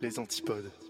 Les antipodes.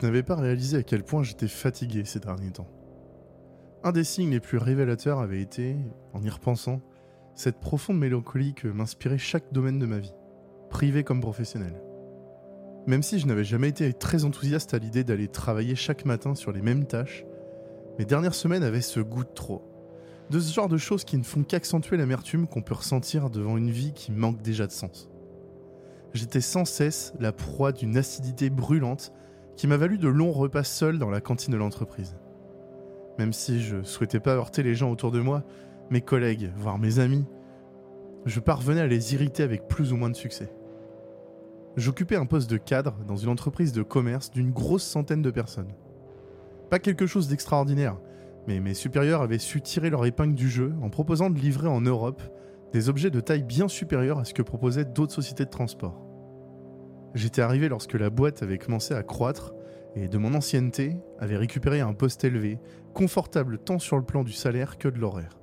Je n'avais pas réalisé à quel point j'étais fatigué ces derniers temps. Un des signes les plus révélateurs avait été, en y repensant, cette profonde mélancolie que m'inspirait chaque domaine de ma vie, privé comme professionnel. Même si je n'avais jamais été très enthousiaste à l'idée d'aller travailler chaque matin sur les mêmes tâches, mes dernières semaines avaient ce goût de trop. De ce genre de choses qui ne font qu'accentuer l'amertume qu'on peut ressentir devant une vie qui manque déjà de sens. J'étais sans cesse la proie d'une acidité brûlante qui m'a valu de longs repas seuls dans la cantine de l'entreprise. Même si je souhaitais pas heurter les gens autour de moi, mes collègues, voire mes amis, je parvenais à les irriter avec plus ou moins de succès. J'occupais un poste de cadre dans une entreprise de commerce d'une grosse centaine de personnes. Pas quelque chose d'extraordinaire, mais mes supérieurs avaient su tirer leur épingle du jeu en proposant de livrer en Europe des objets de taille bien supérieure à ce que proposaient d'autres sociétés de transport. J'étais arrivé lorsque la boîte avait commencé à croître et de mon ancienneté avait récupéré un poste élevé, confortable tant sur le plan du salaire que de l'horaire.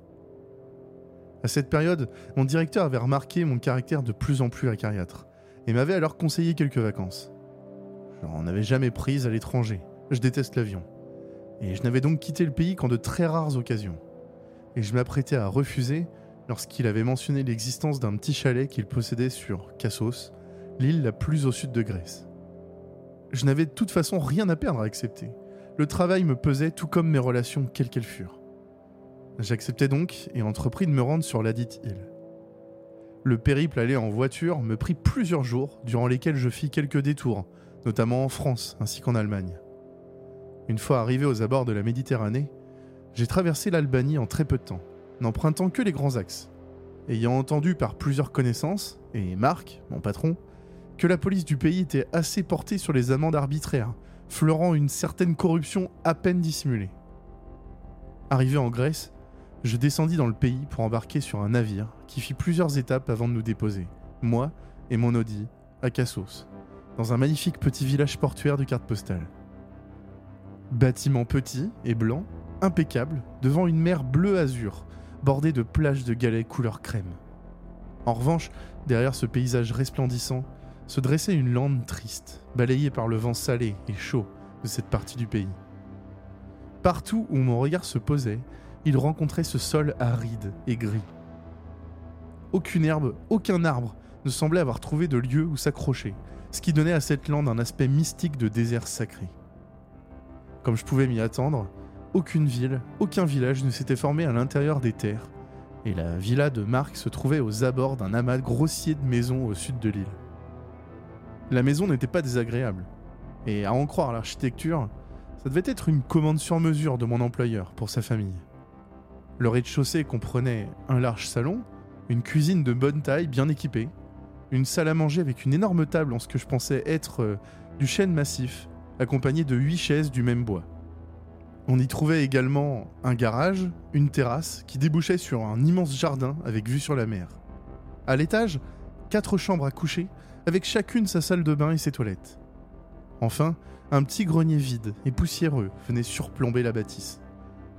À cette période, mon directeur avait remarqué mon caractère de plus en plus acariâtre et m'avait alors conseillé quelques vacances. Je n'en avais jamais prise à l'étranger, je déteste l'avion. Et je n'avais donc quitté le pays qu'en de très rares occasions. Et je m'apprêtais à refuser lorsqu'il avait mentionné l'existence d'un petit chalet qu'il possédait sur Cassos, l'île la plus au sud de Grèce. Je n'avais de toute façon rien à perdre à accepter. Le travail me pesait tout comme mes relations, quelles qu'elles furent. J'acceptai donc et entrepris de me rendre sur ladite île. Le périple aller en voiture me prit plusieurs jours, durant lesquels je fis quelques détours, notamment en France ainsi qu'en Allemagne. Une fois arrivé aux abords de la Méditerranée, j'ai traversé l'Albanie en très peu de temps, n'empruntant que les grands axes. Ayant entendu par plusieurs connaissances, et Marc, mon patron, que la police du pays était assez portée sur les amendes arbitraires, fleurant une certaine corruption à peine dissimulée. Arrivé en Grèce, je descendis dans le pays pour embarquer sur un navire qui fit plusieurs étapes avant de nous déposer, moi et mon Audi, à Cassos, dans un magnifique petit village portuaire de carte postale. Bâtiment petit et blanc, impeccable, devant une mer bleu-azur, bordée de plages de galets couleur crème. En revanche, derrière ce paysage resplendissant, se dressait une lande triste, balayée par le vent salé et chaud de cette partie du pays. Partout où mon regard se posait, il rencontrait ce sol aride et gris. Aucune herbe, aucun arbre ne semblait avoir trouvé de lieu où s'accrocher, ce qui donnait à cette lande un aspect mystique de désert sacré. Comme je pouvais m'y attendre, aucune ville, aucun village ne s'était formé à l'intérieur des terres, et la villa de Marc se trouvait aux abords d'un amas grossier de maisons au sud de l'île. La maison n'était pas désagréable, et à en croire l'architecture, ça devait être une commande sur mesure de mon employeur pour sa famille. Le rez-de-chaussée comprenait un large salon, une cuisine de bonne taille bien équipée, une salle à manger avec une énorme table en ce que je pensais être euh, du chêne massif, accompagné de huit chaises du même bois. On y trouvait également un garage, une terrasse qui débouchait sur un immense jardin avec vue sur la mer. À l'étage, quatre chambres à coucher, avec chacune sa salle de bain et ses toilettes. Enfin, un petit grenier vide et poussiéreux venait surplomber la bâtisse.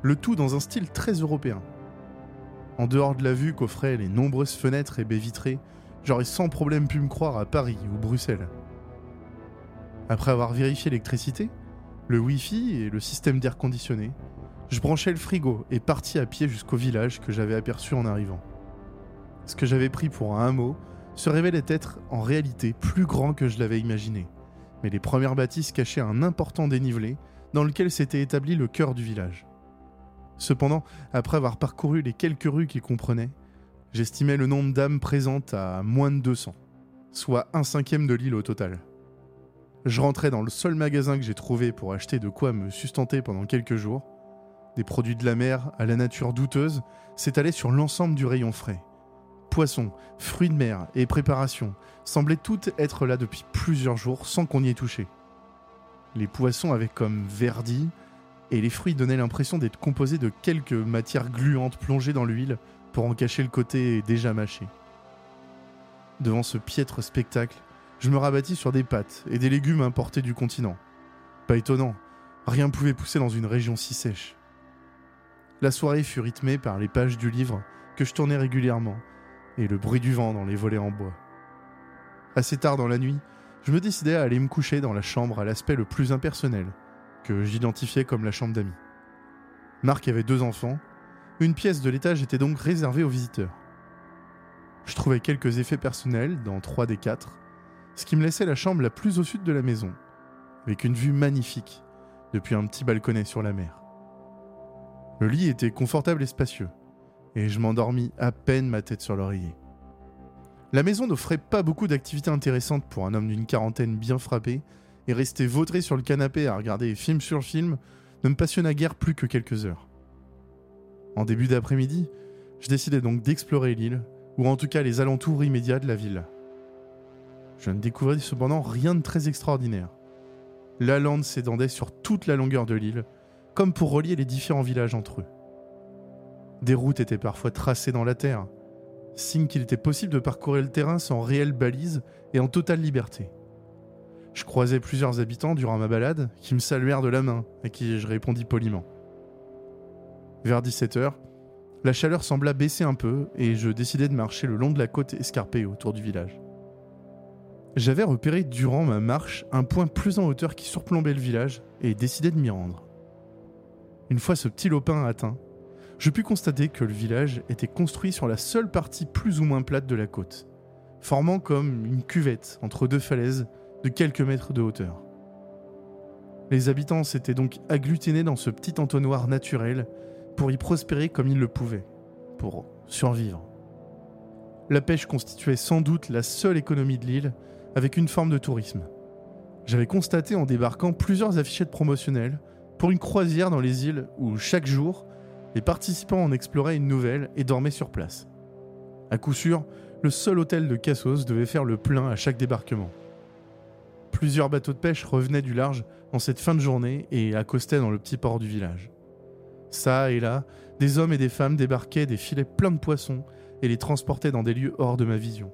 Le tout dans un style très européen. En dehors de la vue qu'offraient les nombreuses fenêtres et baies vitrées, j'aurais sans problème pu me croire à Paris ou Bruxelles. Après avoir vérifié l'électricité, le Wi-Fi et le système d'air conditionné, je branchai le frigo et partis à pied jusqu'au village que j'avais aperçu en arrivant. Ce que j'avais pris pour un hameau se révélait être en réalité plus grand que je l'avais imaginé, mais les premières bâtisses cachaient un important dénivelé dans lequel s'était établi le cœur du village. Cependant, après avoir parcouru les quelques rues qu'il comprenait, j'estimais le nombre d'âmes présentes à moins de 200, soit un cinquième de l'île au total. Je rentrais dans le seul magasin que j'ai trouvé pour acheter de quoi me sustenter pendant quelques jours. Des produits de la mer à la nature douteuse s'étalaient sur l'ensemble du rayon frais. Poissons, fruits de mer et préparations semblaient toutes être là depuis plusieurs jours sans qu'on y ait touché. Les poissons avaient comme verdi, et les fruits donnaient l'impression d'être composés de quelques matières gluantes plongées dans l'huile pour en cacher le côté déjà mâché. Devant ce piètre spectacle, je me rabattis sur des pâtes et des légumes importés du continent. Pas étonnant, rien ne pouvait pousser dans une région si sèche. La soirée fut rythmée par les pages du livre que je tournais régulièrement et le bruit du vent dans les volets en bois. Assez tard dans la nuit, je me décidai à aller me coucher dans la chambre à l'aspect le plus impersonnel, que j'identifiais comme la chambre d'amis. Marc avait deux enfants, une pièce de l'étage était donc réservée aux visiteurs. Je trouvais quelques effets personnels dans trois des quatre, ce qui me laissait la chambre la plus au sud de la maison, avec une vue magnifique depuis un petit balconnet sur la mer. Le lit était confortable et spacieux, et je m'endormis à peine ma tête sur l'oreiller. La maison n'offrait pas beaucoup d'activités intéressantes pour un homme d'une quarantaine bien frappé, et rester vautré sur le canapé à regarder film sur film ne me passionna guère plus que quelques heures. En début d'après-midi, je décidai donc d'explorer l'île, ou en tout cas les alentours immédiats de la ville. Je ne découvris cependant rien de très extraordinaire. La lande s'étendait sur toute la longueur de l'île, comme pour relier les différents villages entre eux. Des routes étaient parfois tracées dans la terre, signe qu'il était possible de parcourir le terrain sans réelle balise et en totale liberté. Je croisai plusieurs habitants durant ma balade qui me saluèrent de la main à qui je répondis poliment. Vers 17h, la chaleur sembla baisser un peu et je décidai de marcher le long de la côte escarpée autour du village. J'avais repéré durant ma marche un point plus en hauteur qui surplombait le village et décidai de m'y rendre. Une fois ce petit lopin atteint, je pus constater que le village était construit sur la seule partie plus ou moins plate de la côte, formant comme une cuvette entre deux falaises de quelques mètres de hauteur. Les habitants s'étaient donc agglutinés dans ce petit entonnoir naturel pour y prospérer comme ils le pouvaient, pour survivre. La pêche constituait sans doute la seule économie de l'île, avec une forme de tourisme. J'avais constaté en débarquant plusieurs affichettes promotionnelles pour une croisière dans les îles où chaque jour, les participants en exploraient une nouvelle et dormaient sur place. À coup sûr, le seul hôtel de Cassos devait faire le plein à chaque débarquement. Plusieurs bateaux de pêche revenaient du large en cette fin de journée et accostaient dans le petit port du village. Ça et là, des hommes et des femmes débarquaient des filets pleins de poissons et les transportaient dans des lieux hors de ma vision.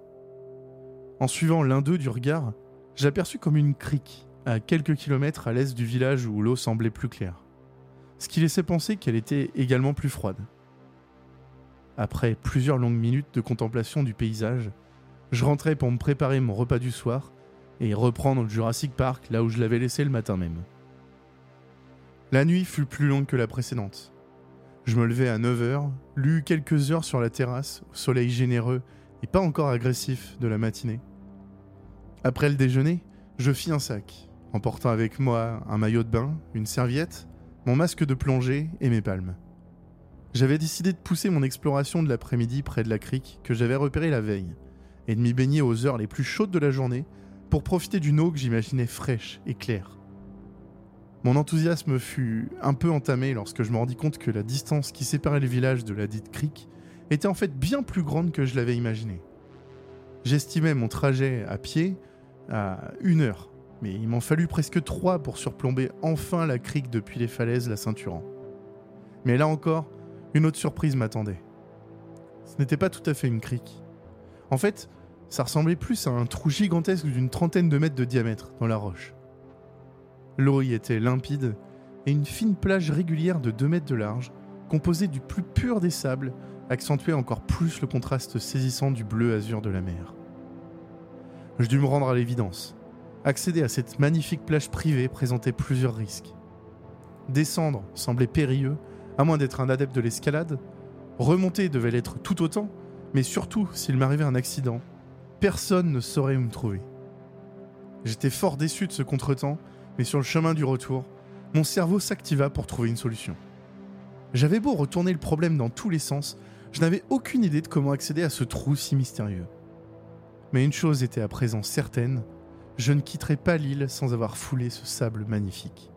En suivant l'un d'eux du regard, j'aperçus comme une crique, à quelques kilomètres à l'est du village où l'eau semblait plus claire, ce qui laissait penser qu'elle était également plus froide. Après plusieurs longues minutes de contemplation du paysage, je rentrais pour me préparer mon repas du soir et reprendre le Jurassic Park là où je l'avais laissé le matin même. La nuit fut plus longue que la précédente. Je me levai à 9h, lus quelques heures sur la terrasse, au soleil généreux et pas encore agressif de la matinée. Après le déjeuner, je fis un sac, emportant avec moi un maillot de bain, une serviette, mon masque de plongée et mes palmes. J'avais décidé de pousser mon exploration de l'après-midi près de la crique que j'avais repérée la veille, et de m'y baigner aux heures les plus chaudes de la journée pour profiter d'une eau que j'imaginais fraîche et claire. Mon enthousiasme fut un peu entamé lorsque je me rendis compte que la distance qui séparait le village de la dite crique était en fait bien plus grande que je l'avais imaginé. J'estimais mon trajet à pied à une heure, mais il m'en fallut presque trois pour surplomber enfin la crique depuis les falaises la ceinturant. Mais là encore, une autre surprise m'attendait. Ce n'était pas tout à fait une crique. En fait, ça ressemblait plus à un trou gigantesque d'une trentaine de mètres de diamètre dans la roche. L'eau y était limpide et une fine plage régulière de 2 mètres de large, composée du plus pur des sables, accentuait encore plus le contraste saisissant du bleu azur de la mer. Je dus me rendre à l'évidence. Accéder à cette magnifique plage privée présentait plusieurs risques. Descendre semblait périlleux, à moins d'être un adepte de l'escalade. Remonter devait l'être tout autant, mais surtout, s'il m'arrivait un accident, personne ne saurait où me trouver. J'étais fort déçu de ce contretemps, mais sur le chemin du retour, mon cerveau s'activa pour trouver une solution. J'avais beau retourner le problème dans tous les sens, je n'avais aucune idée de comment accéder à ce trou si mystérieux. Mais une chose était à présent certaine, je ne quitterai pas l'île sans avoir foulé ce sable magnifique.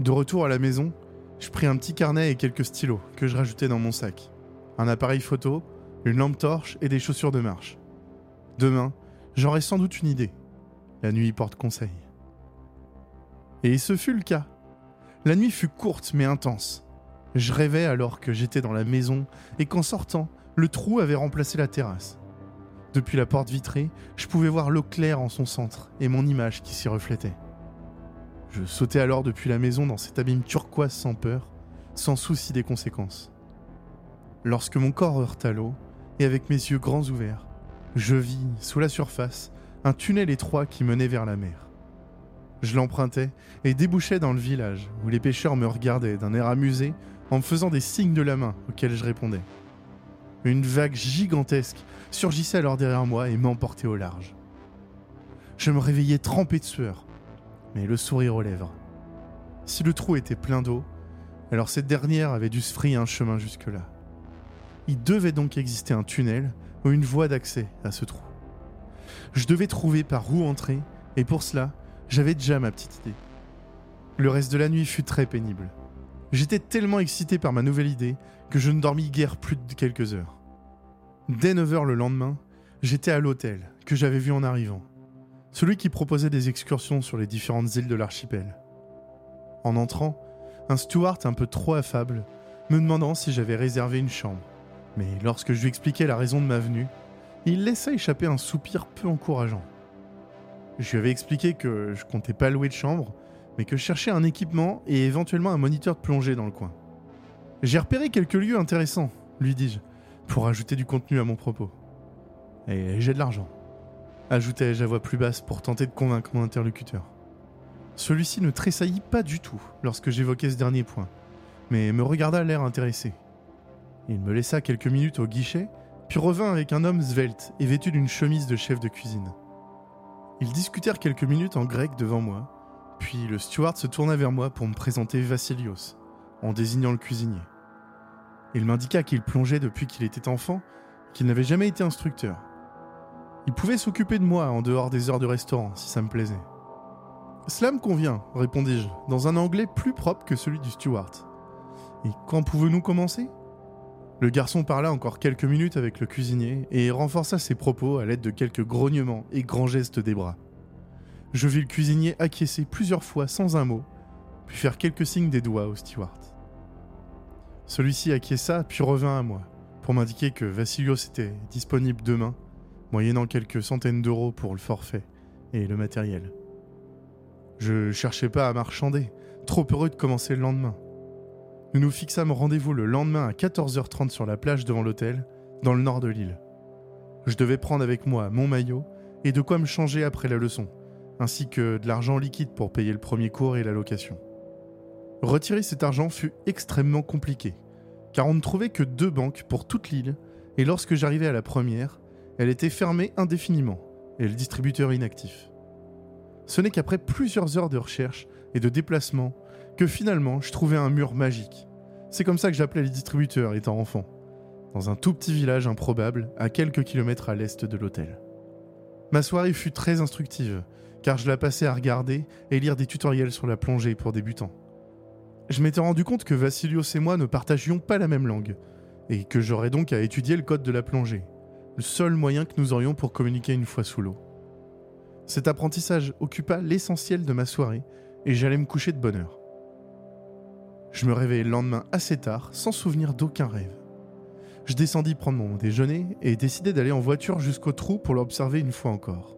De retour à la maison, je pris un petit carnet et quelques stylos que je rajoutais dans mon sac, un appareil photo, une lampe torche et des chaussures de marche. Demain, j'aurai sans doute une idée. La nuit porte conseil. Et ce fut le cas. La nuit fut courte mais intense. Je rêvais alors que j'étais dans la maison et qu'en sortant, le trou avait remplacé la terrasse. Depuis la porte vitrée, je pouvais voir l'eau claire en son centre et mon image qui s'y reflétait. Je sautais alors depuis la maison dans cet abîme turquoise sans peur, sans souci des conséquences. Lorsque mon corps heurta l'eau, et avec mes yeux grands ouverts, je vis, sous la surface, un tunnel étroit qui menait vers la mer. Je l'empruntais et débouchais dans le village, où les pêcheurs me regardaient d'un air amusé en me faisant des signes de la main auxquels je répondais. Une vague gigantesque surgissait alors derrière moi et m'emportait au large. Je me réveillais trempé de sueur, mais le sourire aux lèvres. Si le trou était plein d'eau, alors cette dernière avait dû se frayer un chemin jusque-là. Il devait donc exister un tunnel ou une voie d'accès à ce trou. Je devais trouver par où entrer, et pour cela, j'avais déjà ma petite idée. Le reste de la nuit fut très pénible. J'étais tellement excité par ma nouvelle idée que je ne dormis guère plus de quelques heures. Dès 9h le lendemain, j'étais à l'hôtel que j'avais vu en arrivant, celui qui proposait des excursions sur les différentes îles de l'archipel. En entrant, un steward un peu trop affable me demandant si j'avais réservé une chambre. Mais lorsque je lui expliquais la raison de ma venue, il laissa échapper un soupir peu encourageant. Je lui avais expliqué que je comptais pas louer de chambre, mais que je cherchais un équipement et éventuellement un moniteur de plongée dans le coin. J'ai repéré quelques lieux intéressants, lui dis-je, pour ajouter du contenu à mon propos. Et j'ai de l'argent, ajoutai-je à voix plus basse pour tenter de convaincre mon interlocuteur. Celui-ci ne tressaillit pas du tout lorsque j'évoquais ce dernier point, mais me regarda l'air intéressé. Il me laissa quelques minutes au guichet, puis revint avec un homme svelte et vêtu d'une chemise de chef de cuisine. Ils discutèrent quelques minutes en grec devant moi, puis le steward se tourna vers moi pour me présenter Vassilios, en désignant le cuisinier. Il m'indiqua qu'il plongeait depuis qu'il était enfant, qu'il n'avait jamais été instructeur. Il pouvait s'occuper de moi en dehors des heures de restaurant, si ça me plaisait. Cela me convient, répondis-je, dans un anglais plus propre que celui du steward. Et quand pouvons-nous commencer? Le garçon parla encore quelques minutes avec le cuisinier et renforça ses propos à l'aide de quelques grognements et grands gestes des bras. Je vis le cuisinier acquiescer plusieurs fois sans un mot, puis faire quelques signes des doigts au steward. Celui-ci acquiesça puis revint à moi, pour m'indiquer que Vassilios était disponible demain, moyennant quelques centaines d'euros pour le forfait et le matériel. Je cherchais pas à marchander, trop heureux de commencer le lendemain. Nous nous fixâmes rendez-vous le lendemain à 14h30 sur la plage devant l'hôtel, dans le nord de l'île. Je devais prendre avec moi mon maillot et de quoi me changer après la leçon, ainsi que de l'argent liquide pour payer le premier cours et la location. Retirer cet argent fut extrêmement compliqué, car on ne trouvait que deux banques pour toute l'île, et lorsque j'arrivais à la première, elle était fermée indéfiniment, et le distributeur inactif. Ce n'est qu'après plusieurs heures de recherche et de déplacement que finalement je trouvais un mur magique. C'est comme ça que j'appelais les distributeurs étant enfant, dans un tout petit village improbable à quelques kilomètres à l'est de l'hôtel. Ma soirée fut très instructive, car je la passais à regarder et lire des tutoriels sur la plongée pour débutants. Je m'étais rendu compte que Vassilios et moi ne partagions pas la même langue, et que j'aurais donc à étudier le code de la plongée, le seul moyen que nous aurions pour communiquer une fois sous l'eau. Cet apprentissage occupa l'essentiel de ma soirée, et j'allais me coucher de bonne heure. Je me réveillai le lendemain assez tard, sans souvenir d'aucun rêve. Je descendis prendre mon déjeuner et décidai d'aller en voiture jusqu'au trou pour l'observer une fois encore.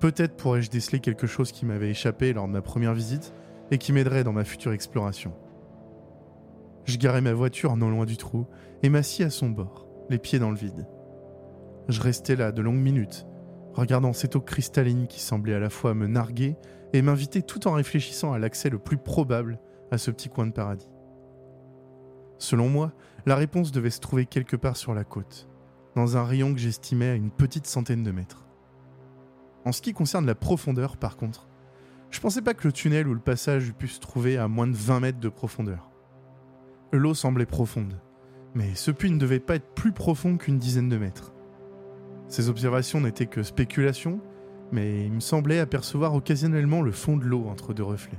Peut-être pourrais-je déceler quelque chose qui m'avait échappé lors de ma première visite et qui m'aiderait dans ma future exploration. Je garai ma voiture non loin du trou et m'assis à son bord, les pieds dans le vide. Je restai là de longues minutes, regardant cette eau cristalline qui semblait à la fois me narguer et m'inviter tout en réfléchissant à l'accès le plus probable à ce petit coin de paradis. Selon moi, la réponse devait se trouver quelque part sur la côte, dans un rayon que j'estimais à une petite centaine de mètres. En ce qui concerne la profondeur, par contre, je pensais pas que le tunnel ou le passage eût pu se trouver à moins de 20 mètres de profondeur. L'eau semblait profonde, mais ce puits ne devait pas être plus profond qu'une dizaine de mètres. Ces observations n'étaient que spéculations, mais il me semblait apercevoir occasionnellement le fond de l'eau entre deux reflets.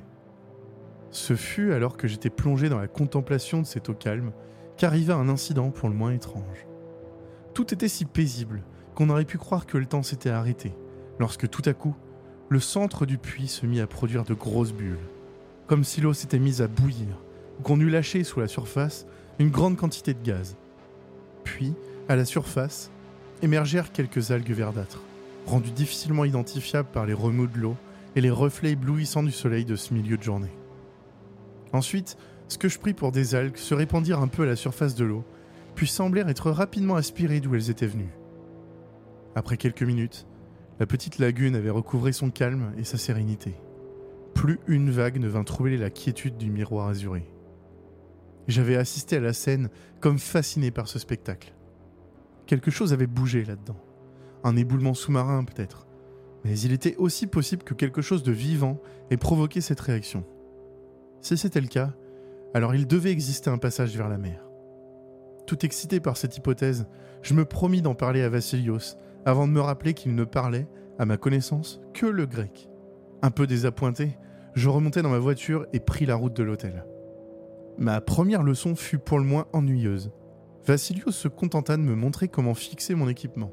Ce fut alors que j'étais plongé dans la contemplation de cette eau calme qu'arriva un incident pour le moins étrange. Tout était si paisible qu'on aurait pu croire que le temps s'était arrêté, lorsque tout à coup, le centre du puits se mit à produire de grosses bulles, comme si l'eau s'était mise à bouillir, ou qu'on eût lâché sous la surface une grande quantité de gaz. Puis, à la surface, émergèrent quelques algues verdâtres, rendues difficilement identifiables par les remous de l'eau et les reflets éblouissants du soleil de ce milieu de journée. Ensuite, ce que je pris pour des algues se répandirent un peu à la surface de l'eau, puis semblèrent être rapidement aspirées d'où elles étaient venues. Après quelques minutes, la petite lagune avait recouvré son calme et sa sérénité. Plus une vague ne vint troubler la quiétude du miroir azuré. J'avais assisté à la scène comme fasciné par ce spectacle. Quelque chose avait bougé là-dedans. Un éboulement sous-marin peut-être. Mais il était aussi possible que quelque chose de vivant ait provoqué cette réaction. Si c'était le cas, alors il devait exister un passage vers la mer. Tout excité par cette hypothèse, je me promis d'en parler à Vassilios avant de me rappeler qu'il ne parlait, à ma connaissance, que le grec. Un peu désappointé, je remontai dans ma voiture et pris la route de l'hôtel. Ma première leçon fut pour le moins ennuyeuse. Vassilios se contenta de me montrer comment fixer mon équipement.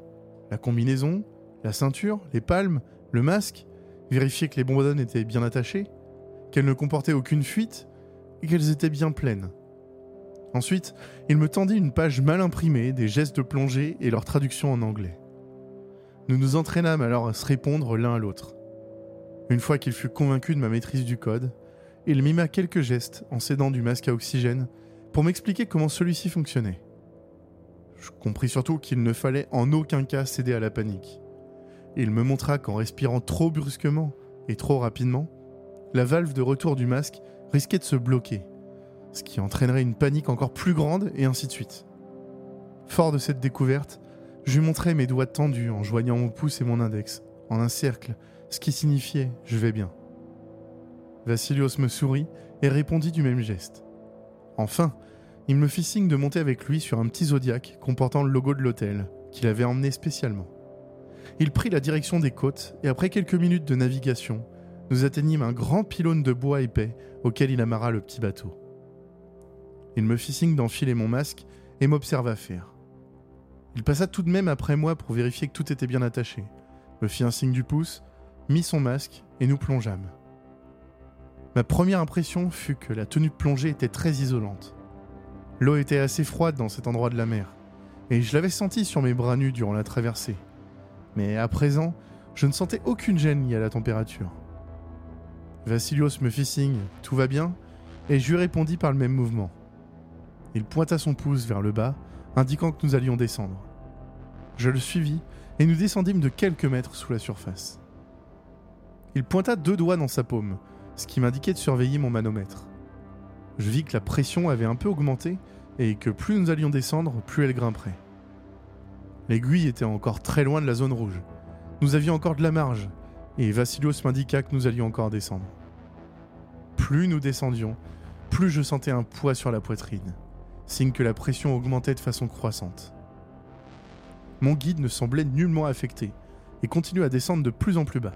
La combinaison, la ceinture, les palmes, le masque, vérifier que les bonbonnes étaient bien attachées, qu'elles ne comportaient aucune fuite et qu'elles étaient bien pleines. Ensuite, il me tendit une page mal imprimée des gestes de plongée et leur traduction en anglais. Nous nous entraînâmes alors à se répondre l'un à l'autre. Une fois qu'il fut convaincu de ma maîtrise du code, il mima quelques gestes en s'aidant du masque à oxygène pour m'expliquer comment celui-ci fonctionnait. Je compris surtout qu'il ne fallait en aucun cas céder à la panique. Il me montra qu'en respirant trop brusquement et trop rapidement, la valve de retour du masque risquait de se bloquer, ce qui entraînerait une panique encore plus grande et ainsi de suite. Fort de cette découverte, je lui montrai mes doigts tendus en joignant mon pouce et mon index, en un cercle, ce qui signifiait je vais bien. Vassilios me sourit et répondit du même geste. Enfin, il me fit signe de monter avec lui sur un petit zodiaque comportant le logo de l'hôtel, qu'il avait emmené spécialement. Il prit la direction des côtes et après quelques minutes de navigation, nous atteignîmes un grand pylône de bois épais auquel il amarra le petit bateau. Il me fit signe d'enfiler mon masque et m'observa faire. Il passa tout de même après moi pour vérifier que tout était bien attaché, me fit un signe du pouce, mit son masque et nous plongeâmes. Ma première impression fut que la tenue de plongée était très isolante. L'eau était assez froide dans cet endroit de la mer, et je l'avais senti sur mes bras nus durant la traversée. Mais à présent, je ne sentais aucune gêne liée à la température. Vassilios me fit signe, tout va bien, et je lui répondis par le même mouvement. Il pointa son pouce vers le bas, indiquant que nous allions descendre. Je le suivis et nous descendîmes de quelques mètres sous la surface. Il pointa deux doigts dans sa paume, ce qui m'indiquait de surveiller mon manomètre. Je vis que la pression avait un peu augmenté et que plus nous allions descendre, plus elle grimperait. L'aiguille était encore très loin de la zone rouge. Nous avions encore de la marge, et Vassilios m'indiqua que nous allions encore descendre. Plus nous descendions, plus je sentais un poids sur la poitrine signe que la pression augmentait de façon croissante. Mon guide ne semblait nullement affecté et continuait à descendre de plus en plus bas.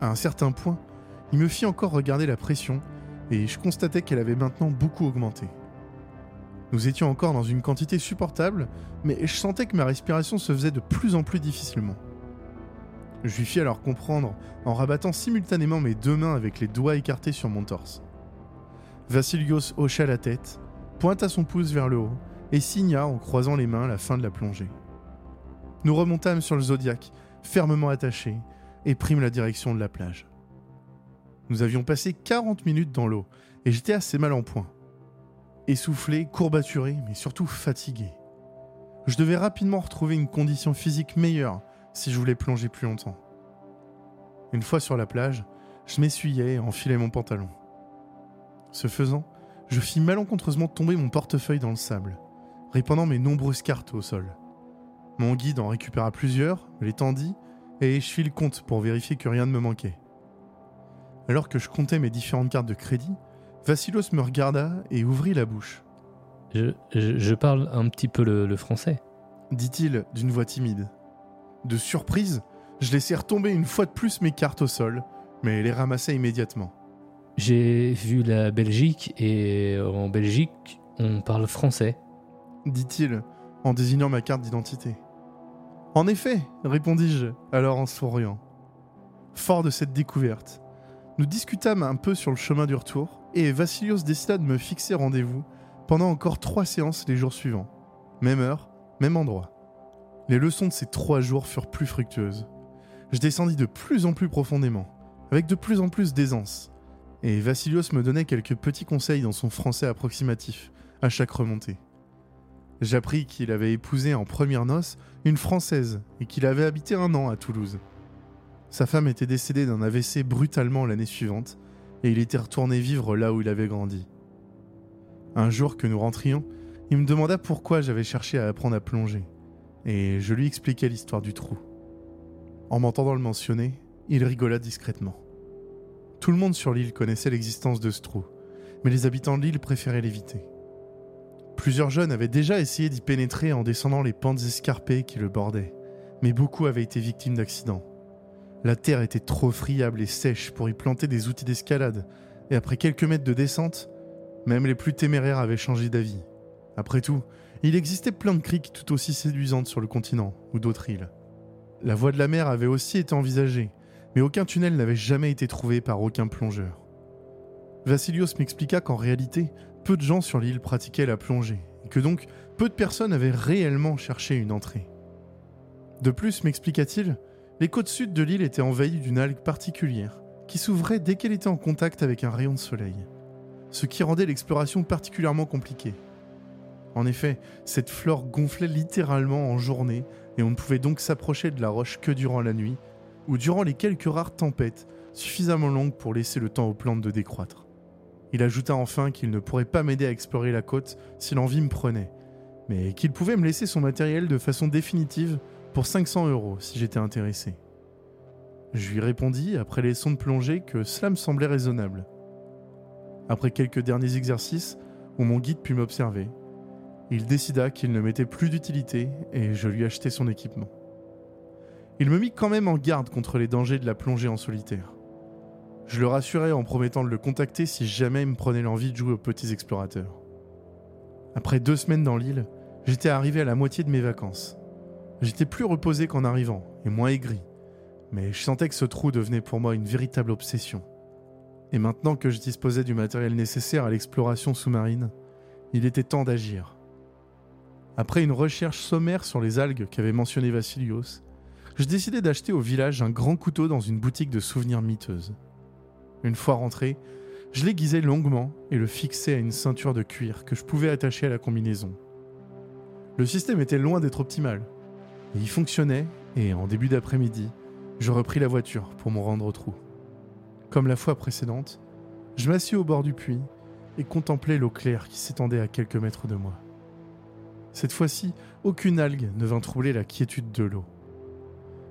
À un certain point, il me fit encore regarder la pression et je constatais qu'elle avait maintenant beaucoup augmenté. Nous étions encore dans une quantité supportable, mais je sentais que ma respiration se faisait de plus en plus difficilement. Je lui fis alors comprendre en rabattant simultanément mes deux mains avec les doigts écartés sur mon torse. Vassilios hocha la tête pointa son pouce vers le haut et signa en croisant les mains la fin de la plongée. Nous remontâmes sur le Zodiac, fermement attachés, et prîmes la direction de la plage. Nous avions passé 40 minutes dans l'eau, et j'étais assez mal en point. Essoufflé, courbaturé, mais surtout fatigué. Je devais rapidement retrouver une condition physique meilleure si je voulais plonger plus longtemps. Une fois sur la plage, je m'essuyais et enfilais mon pantalon. Ce faisant, je fis malencontreusement tomber mon portefeuille dans le sable, répandant mes nombreuses cartes au sol. Mon guide en récupéra plusieurs, me les tendit, et je fis le compte pour vérifier que rien ne me manquait. Alors que je comptais mes différentes cartes de crédit, Vassilos me regarda et ouvrit la bouche, Je, je- je parle un petit peu le, le français. dit-il d'une voix timide. De surprise, je laissai retomber une fois de plus mes cartes au sol, mais les ramassai immédiatement. J'ai vu la Belgique et en Belgique, on parle français. dit-il en désignant ma carte d'identité. En effet, répondis-je alors en souriant. Fort de cette découverte, nous discutâmes un peu sur le chemin du retour et Vassilios décida de me fixer rendez-vous pendant encore trois séances les jours suivants. Même heure, même endroit. Les leçons de ces trois jours furent plus fructueuses. Je descendis de plus en plus profondément, avec de plus en plus d'aisance, et Vassilios me donnait quelques petits conseils dans son français approximatif à chaque remontée. J'appris qu'il avait épousé en première noce une Française et qu'il avait habité un an à Toulouse. Sa femme était décédée d'un AVC brutalement l'année suivante et il était retourné vivre là où il avait grandi. Un jour que nous rentrions, il me demanda pourquoi j'avais cherché à apprendre à plonger et je lui expliquai l'histoire du trou. En m'entendant le mentionner, il rigola discrètement. Tout le monde sur l'île connaissait l'existence de ce trou, mais les habitants de l'île préféraient l'éviter. Plusieurs jeunes avaient déjà essayé d'y pénétrer en descendant les pentes escarpées qui le bordaient, mais beaucoup avaient été victimes d'accidents. La terre était trop friable et sèche pour y planter des outils d'escalade, et après quelques mètres de descente, même les plus téméraires avaient changé d'avis. Après tout, il existait plein de criques tout aussi séduisantes sur le continent ou d'autres îles. La voie de la mer avait aussi été envisagée, mais aucun tunnel n'avait jamais été trouvé par aucun plongeur. Vassilios m'expliqua qu'en réalité, peu de gens sur l'île pratiquaient la plongée, et que donc peu de personnes avaient réellement cherché une entrée. De plus, m'expliqua-t-il, les côtes sud de l'île étaient envahies d'une algue particulière, qui s'ouvrait dès qu'elle était en contact avec un rayon de soleil, ce qui rendait l'exploration particulièrement compliquée. En effet, cette flore gonflait littéralement en journée, et on ne pouvait donc s'approcher de la roche que durant la nuit, ou durant les quelques rares tempêtes suffisamment longues pour laisser le temps aux plantes de décroître. Il ajouta enfin qu'il ne pourrait pas m'aider à explorer la côte si l'envie me prenait, mais qu'il pouvait me laisser son matériel de façon définitive pour 500 euros si j'étais intéressé. Je lui répondis, après les sons de plongée, que cela me semblait raisonnable. Après quelques derniers exercices, où mon guide put m'observer, il décida qu'il ne m'était plus d'utilité et je lui achetai son équipement. Il me mit quand même en garde contre les dangers de la plongée en solitaire. Je le rassurai en promettant de le contacter si jamais il me prenait l'envie de jouer aux petits explorateurs. Après deux semaines dans l'île, j'étais arrivé à la moitié de mes vacances. J'étais plus reposé qu'en arrivant et moins aigri, mais je sentais que ce trou devenait pour moi une véritable obsession. Et maintenant que je disposais du matériel nécessaire à l'exploration sous-marine, il était temps d'agir. Après une recherche sommaire sur les algues qu'avait mentionné Vassilios, je décidai d'acheter au village un grand couteau dans une boutique de souvenirs miteuse. Une fois rentré, je l'aiguisai longuement et le fixai à une ceinture de cuir que je pouvais attacher à la combinaison. Le système était loin d'être optimal, mais il fonctionnait et en début d'après-midi, je repris la voiture pour me rendre au trou. Comme la fois précédente, je m'assis au bord du puits et contemplai l'eau claire qui s'étendait à quelques mètres de moi. Cette fois-ci, aucune algue ne vint troubler la quiétude de l'eau.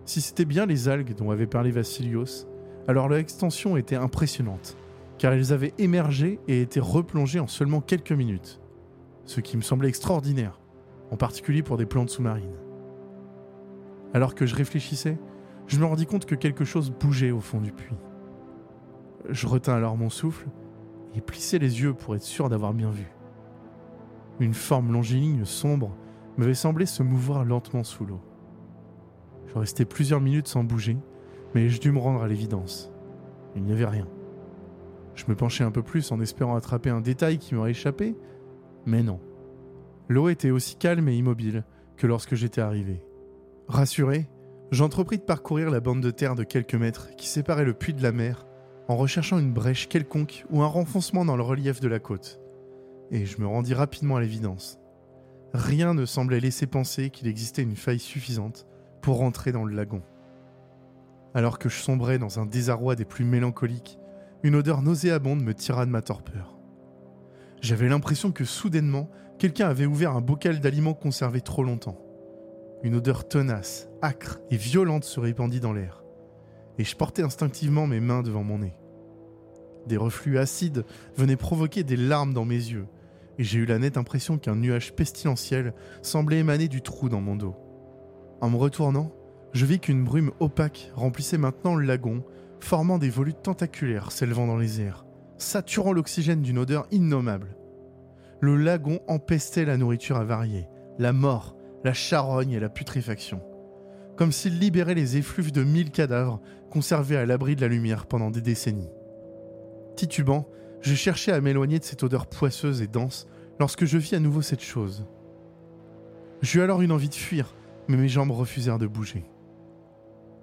Si c'était bien les algues dont avait parlé Vassilios, alors leur extension était impressionnante, car elles avaient émergé et été replongées en seulement quelques minutes, ce qui me semblait extraordinaire, en particulier pour des plantes sous-marines. Alors que je réfléchissais, je me rendis compte que quelque chose bougeait au fond du puits. Je retins alors mon souffle et plissai les yeux pour être sûr d'avoir bien vu. Une forme longiligne sombre m'avait semblé se mouvoir lentement sous l'eau. Je restai plusieurs minutes sans bouger, mais je dus me rendre à l'évidence. Il n'y avait rien. Je me penchai un peu plus en espérant attraper un détail qui m'aurait échappé, mais non. L'eau était aussi calme et immobile que lorsque j'étais arrivé. Rassuré, j'entrepris de parcourir la bande de terre de quelques mètres qui séparait le puits de la mer en recherchant une brèche quelconque ou un renfoncement dans le relief de la côte. Et je me rendis rapidement à l'évidence. Rien ne semblait laisser penser qu'il existait une faille suffisante pour rentrer dans le lagon. Alors que je sombrais dans un désarroi des plus mélancoliques, une odeur nauséabonde me tira de ma torpeur. J'avais l'impression que soudainement, quelqu'un avait ouvert un bocal d'aliments conservés trop longtemps. Une odeur tenace, âcre et violente se répandit dans l'air, et je portais instinctivement mes mains devant mon nez. Des reflux acides venaient provoquer des larmes dans mes yeux, et j'ai eu la nette impression qu'un nuage pestilentiel semblait émaner du trou dans mon dos. En me retournant, je vis qu'une brume opaque remplissait maintenant le lagon, formant des volutes tentaculaires s'élevant dans les airs, saturant l'oxygène d'une odeur innommable. Le lagon empestait la nourriture avariée, la mort, la charogne et la putréfaction, comme s'il libérait les effluves de mille cadavres conservés à l'abri de la lumière pendant des décennies. Titubant, je cherchais à m'éloigner de cette odeur poisseuse et dense lorsque je vis à nouveau cette chose. J'eus alors une envie de fuir, mais mes jambes refusèrent de bouger.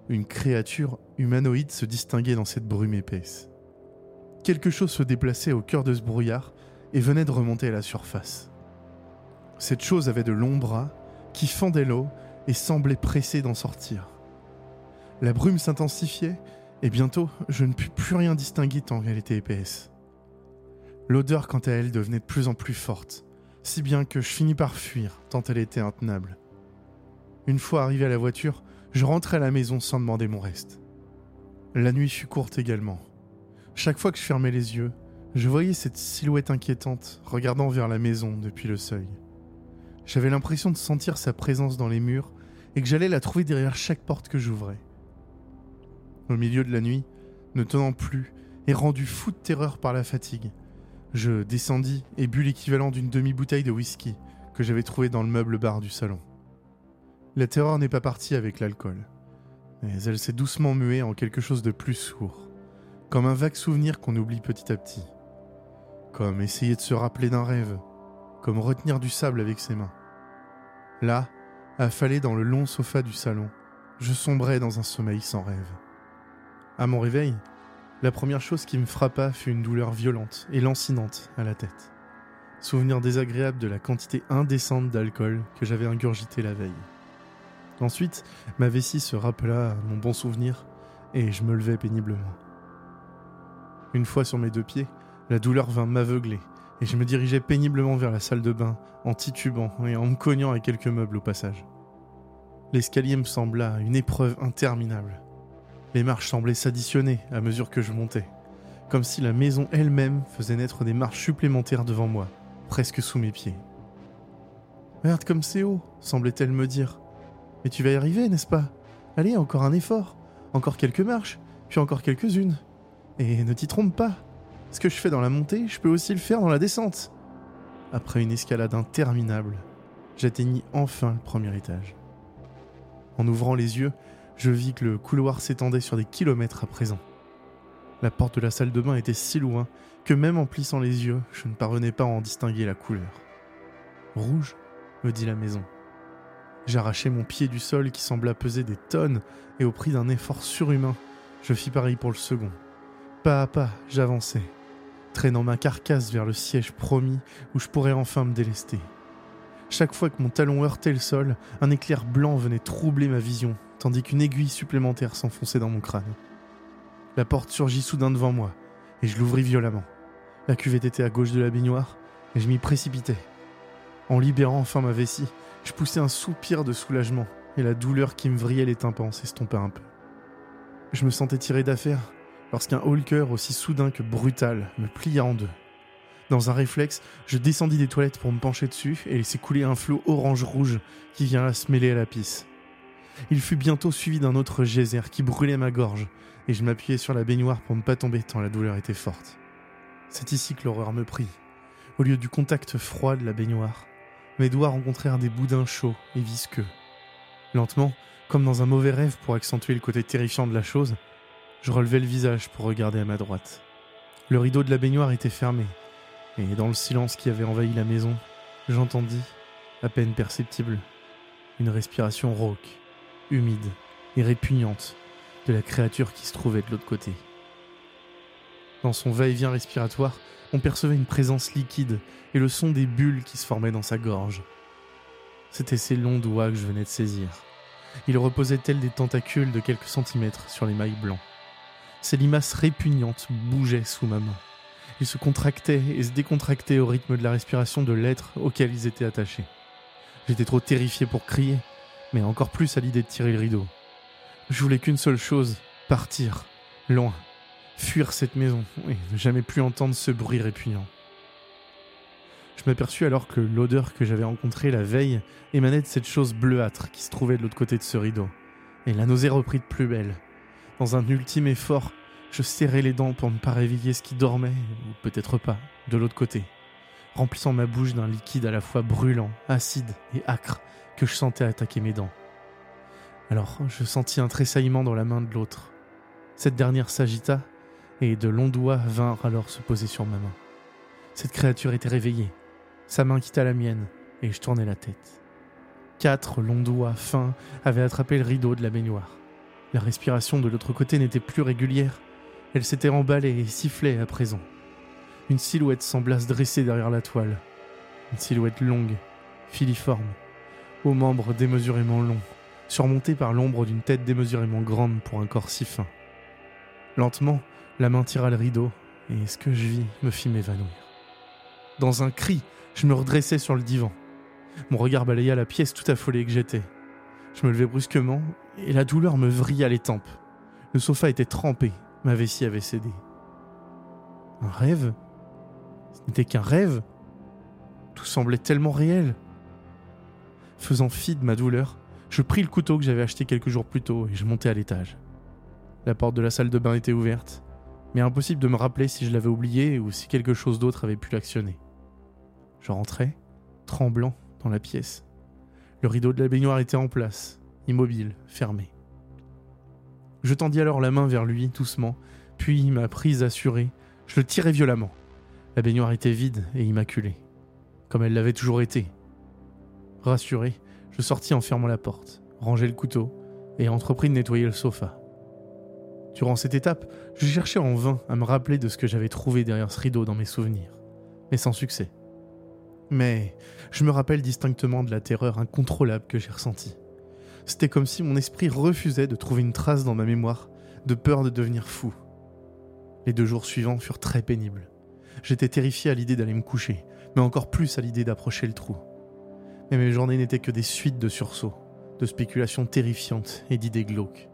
Une créature humanoïde se distinguait dans cette brume épaisse. Quelque chose se déplaçait au cœur de ce brouillard et venait de remonter à la surface. Cette chose avait de longs bras qui fendaient l'eau et semblait pressée d'en sortir. La brume s'intensifiait et bientôt je ne pus plus rien distinguer tant qu'elle était épaisse. L'odeur quant à elle devenait de plus en plus forte, si bien que je finis par fuir tant elle était intenable. Une fois arrivé à la voiture, je rentrai à la maison sans demander mon reste. La nuit fut courte également. Chaque fois que je fermais les yeux, je voyais cette silhouette inquiétante regardant vers la maison depuis le seuil. J'avais l'impression de sentir sa présence dans les murs et que j'allais la trouver derrière chaque porte que j'ouvrais. Au milieu de la nuit, ne tenant plus et rendu fou de terreur par la fatigue, je descendis et bus l'équivalent d'une demi-bouteille de whisky que j'avais trouvé dans le meuble bar du salon. La terreur n'est pas partie avec l'alcool, mais elle s'est doucement muée en quelque chose de plus sourd, comme un vague souvenir qu'on oublie petit à petit, comme essayer de se rappeler d'un rêve, comme retenir du sable avec ses mains. Là, affalé dans le long sofa du salon, je sombrais dans un sommeil sans rêve. À mon réveil, la première chose qui me frappa fut une douleur violente et lancinante à la tête. Souvenir désagréable de la quantité indécente d'alcool que j'avais ingurgité la veille. Ensuite, ma vessie se rappela à mon bon souvenir et je me levai péniblement. Une fois sur mes deux pieds, la douleur vint m'aveugler et je me dirigeais péniblement vers la salle de bain en titubant et en me cognant à quelques meubles au passage. L'escalier me sembla une épreuve interminable. Les marches semblaient s'additionner à mesure que je montais, comme si la maison elle-même faisait naître des marches supplémentaires devant moi, presque sous mes pieds. Merde comme c'est haut, semblait-elle me dire. Mais tu vas y arriver, n'est-ce pas? Allez, encore un effort, encore quelques marches, puis encore quelques-unes. Et ne t'y trompe pas, ce que je fais dans la montée, je peux aussi le faire dans la descente. Après une escalade interminable, j'atteignis enfin le premier étage. En ouvrant les yeux, je vis que le couloir s'étendait sur des kilomètres à présent. La porte de la salle de bain était si loin que même en plissant les yeux, je ne parvenais pas à en distinguer la couleur. Rouge, me dit la maison. J'arrachai mon pied du sol qui sembla peser des tonnes et au prix d'un effort surhumain, je fis pareil pour le second. Pas à pas, j'avançai, traînant ma carcasse vers le siège promis où je pourrais enfin me délester. Chaque fois que mon talon heurtait le sol, un éclair blanc venait troubler ma vision tandis qu'une aiguille supplémentaire s'enfonçait dans mon crâne. La porte surgit soudain devant moi, et je l'ouvris violemment. La cuvette était à gauche de la baignoire, et je m'y précipitais. En libérant enfin ma vessie, je poussai un soupir de soulagement, et la douleur qui me vrillait les tympans s'estompa un peu. Je me sentais tiré d'affaire lorsqu'un haut aussi soudain que brutal me plia en deux. Dans un réflexe, je descendis des toilettes pour me pencher dessus et laisser couler un flot orange-rouge qui vient se mêler à la pisse. Il fut bientôt suivi d'un autre geyser qui brûlait ma gorge, et je m'appuyais sur la baignoire pour ne pas tomber tant la douleur était forte. C'est ici que l'horreur me prit. Au lieu du contact froid de la baignoire, mes doigts rencontrèrent des boudins chauds et visqueux. Lentement, comme dans un mauvais rêve pour accentuer le côté terrifiant de la chose, je relevai le visage pour regarder à ma droite. Le rideau de la baignoire était fermé, et dans le silence qui avait envahi la maison, j'entendis, à peine perceptible, une respiration rauque humide et répugnante de la créature qui se trouvait de l'autre côté. Dans son va-et-vient respiratoire, on percevait une présence liquide et le son des bulles qui se formaient dans sa gorge. C'étaient ces longs doigts que je venais de saisir. Ils reposaient tels des tentacules de quelques centimètres sur les mailles blancs. Ces limaces répugnantes bougeaient sous ma main. Ils se contractaient et se décontractaient au rythme de la respiration de l'être auquel ils étaient attachés. J'étais trop terrifié pour crier, mais encore plus à l'idée de tirer le rideau. Je voulais qu'une seule chose, partir, loin, fuir cette maison et ne jamais plus entendre ce bruit répugnant. Je m'aperçus alors que l'odeur que j'avais rencontrée la veille émanait de cette chose bleuâtre qui se trouvait de l'autre côté de ce rideau. Et la nausée reprit de plus belle. Dans un ultime effort, je serrais les dents pour ne pas réveiller ce qui dormait, ou peut-être pas, de l'autre côté, remplissant ma bouche d'un liquide à la fois brûlant, acide et acre que je sentais attaquer mes dents. Alors je sentis un tressaillement dans la main de l'autre. Cette dernière s'agita, et de longs doigts vinrent alors se poser sur ma main. Cette créature était réveillée. Sa main quitta la mienne, et je tournai la tête. Quatre longs doigts fins avaient attrapé le rideau de la baignoire. La respiration de l'autre côté n'était plus régulière. Elle s'était emballée et sifflait à présent. Une silhouette sembla se dresser derrière la toile. Une silhouette longue, filiforme, aux membres démesurément longs, surmontée par l'ombre d'une tête démesurément grande pour un corps si fin. Lentement, la main tira le rideau, et ce que je vis me fit m'évanouir. Dans un cri, je me redressai sur le divan. Mon regard balaya la pièce tout affolée que j'étais. Je me levai brusquement, et la douleur me vrilla les tempes. Le sofa était trempé, ma vessie avait cédé. Un rêve? Ce n'était qu'un rêve? Tout semblait tellement réel. Faisant fi de ma douleur, je pris le couteau que j'avais acheté quelques jours plus tôt et je montai à l'étage. La porte de la salle de bain était ouverte, mais impossible de me rappeler si je l'avais oublié ou si quelque chose d'autre avait pu l'actionner. Je rentrai, tremblant, dans la pièce. Le rideau de la baignoire était en place, immobile, fermé. Je tendis alors la main vers lui, doucement, puis, ma prise assurée, je le tirai violemment. La baignoire était vide et immaculée, comme elle l'avait toujours été. Rassuré, je sortis en fermant la porte, rangeai le couteau et entrepris de nettoyer le sofa. Durant cette étape, je cherchais en vain à me rappeler de ce que j'avais trouvé derrière ce rideau dans mes souvenirs, mais sans succès. Mais je me rappelle distinctement de la terreur incontrôlable que j'ai ressentie. C'était comme si mon esprit refusait de trouver une trace dans ma mémoire, de peur de devenir fou. Les deux jours suivants furent très pénibles. J'étais terrifié à l'idée d'aller me coucher, mais encore plus à l'idée d'approcher le trou. Mais mes journées n'étaient que des suites de sursauts, de spéculations terrifiantes et d'idées glauques.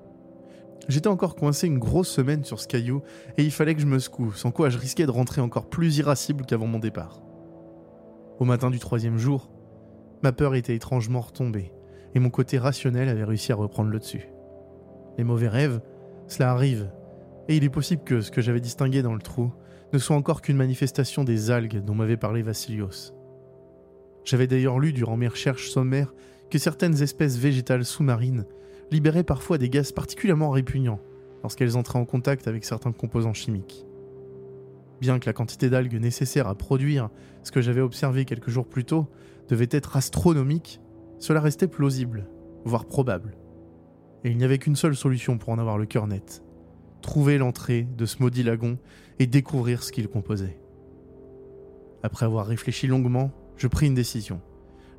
J'étais encore coincé une grosse semaine sur ce caillou et il fallait que je me secoue, sans quoi je risquais de rentrer encore plus irascible qu'avant mon départ. Au matin du troisième jour, ma peur était étrangement retombée et mon côté rationnel avait réussi à reprendre le dessus. Les mauvais rêves, cela arrive, et il est possible que ce que j'avais distingué dans le trou ne soit encore qu'une manifestation des algues dont m'avait parlé Vassilios. J'avais d'ailleurs lu durant mes recherches sommaires que certaines espèces végétales sous-marines libéraient parfois des gaz particulièrement répugnants lorsqu'elles entraient en contact avec certains composants chimiques. Bien que la quantité d'algues nécessaire à produire ce que j'avais observé quelques jours plus tôt devait être astronomique, cela restait plausible, voire probable. Et il n'y avait qu'une seule solution pour en avoir le cœur net. Trouver l'entrée de ce maudit lagon et découvrir ce qu'il composait. Après avoir réfléchi longuement, je pris une décision.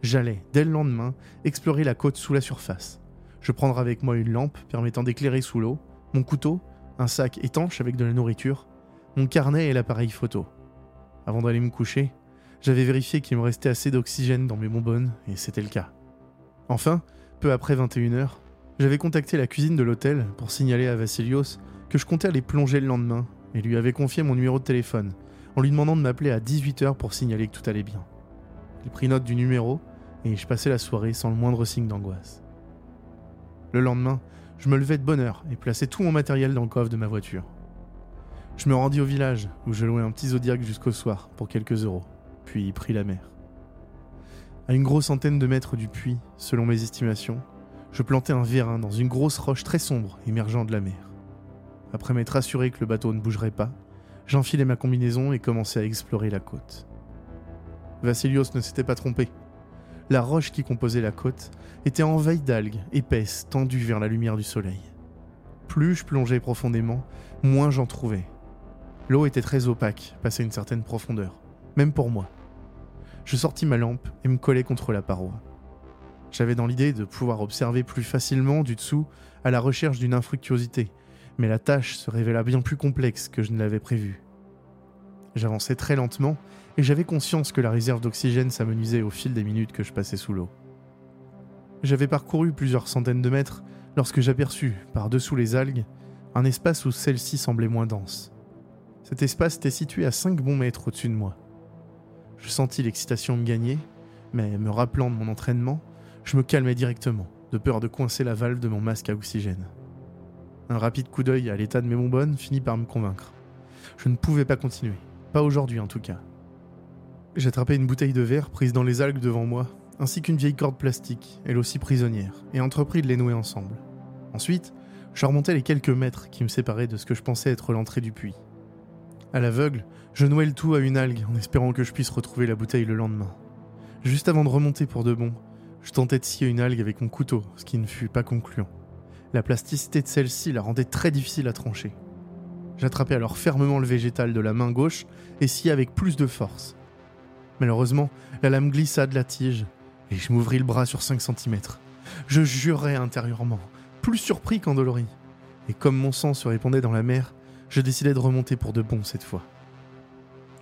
J'allais, dès le lendemain, explorer la côte sous la surface. Je prendrai avec moi une lampe permettant d'éclairer sous l'eau, mon couteau, un sac étanche avec de la nourriture, mon carnet et l'appareil photo. Avant d'aller me coucher, j'avais vérifié qu'il me restait assez d'oxygène dans mes bonbonnes, et c'était le cas. Enfin, peu après 21h, j'avais contacté la cuisine de l'hôtel pour signaler à Vassilios que je comptais aller plonger le lendemain, et lui avais confié mon numéro de téléphone, en lui demandant de m'appeler à 18h pour signaler que tout allait bien. Il prit note du numéro, et je passais la soirée sans le moindre signe d'angoisse. Le lendemain, je me levais de bonne heure et plaçais tout mon matériel dans le coffre de ma voiture. Je me rendis au village, où je louais un petit zodiaque jusqu'au soir, pour quelques euros, puis pris la mer. À une grosse centaine de mètres du puits, selon mes estimations, je plantai un vérin dans une grosse roche très sombre émergeant de la mer. Après m'être assuré que le bateau ne bougerait pas, j'enfilai ma combinaison et commençai à explorer la côte. Vassilios ne s'était pas trompé. La roche qui composait la côte était envahie d'algues épaisses tendues vers la lumière du soleil. Plus je plongeais profondément, moins j'en trouvais. L'eau était très opaque, passée une certaine profondeur, même pour moi. Je sortis ma lampe et me collai contre la paroi. J'avais dans l'idée de pouvoir observer plus facilement du dessous à la recherche d'une infructuosité, mais la tâche se révéla bien plus complexe que je ne l'avais prévu. J'avançais très lentement et j'avais conscience que la réserve d'oxygène s'amenuisait au fil des minutes que je passais sous l'eau. J'avais parcouru plusieurs centaines de mètres lorsque j'aperçus, par-dessous les algues, un espace où celle-ci semblait moins dense. Cet espace était situé à 5 bons mètres au-dessus de moi. Je sentis l'excitation me gagner, mais me rappelant de mon entraînement, je me calmais directement, de peur de coincer la valve de mon masque à oxygène. Un rapide coup d'œil à l'état de mes bonbonnes finit par me convaincre. Je ne pouvais pas continuer, pas aujourd'hui en tout cas. J'attrapais une bouteille de verre prise dans les algues devant moi, ainsi qu'une vieille corde plastique, elle aussi prisonnière, et entrepris de les nouer ensemble. Ensuite, je remontais les quelques mètres qui me séparaient de ce que je pensais être l'entrée du puits. À l'aveugle, je nouais le tout à une algue en espérant que je puisse retrouver la bouteille le lendemain. Juste avant de remonter pour de bon, je tentais de scier une algue avec mon couteau, ce qui ne fut pas concluant. La plasticité de celle-ci la rendait très difficile à trancher. J'attrapais alors fermement le végétal de la main gauche et sciai avec plus de force. Malheureusement, la lame glissa de la tige et je m'ouvris le bras sur 5 cm. Je jurais intérieurement, plus surpris qu'endolori. Et comme mon sang se répandait dans la mer, je décidai de remonter pour de bon cette fois.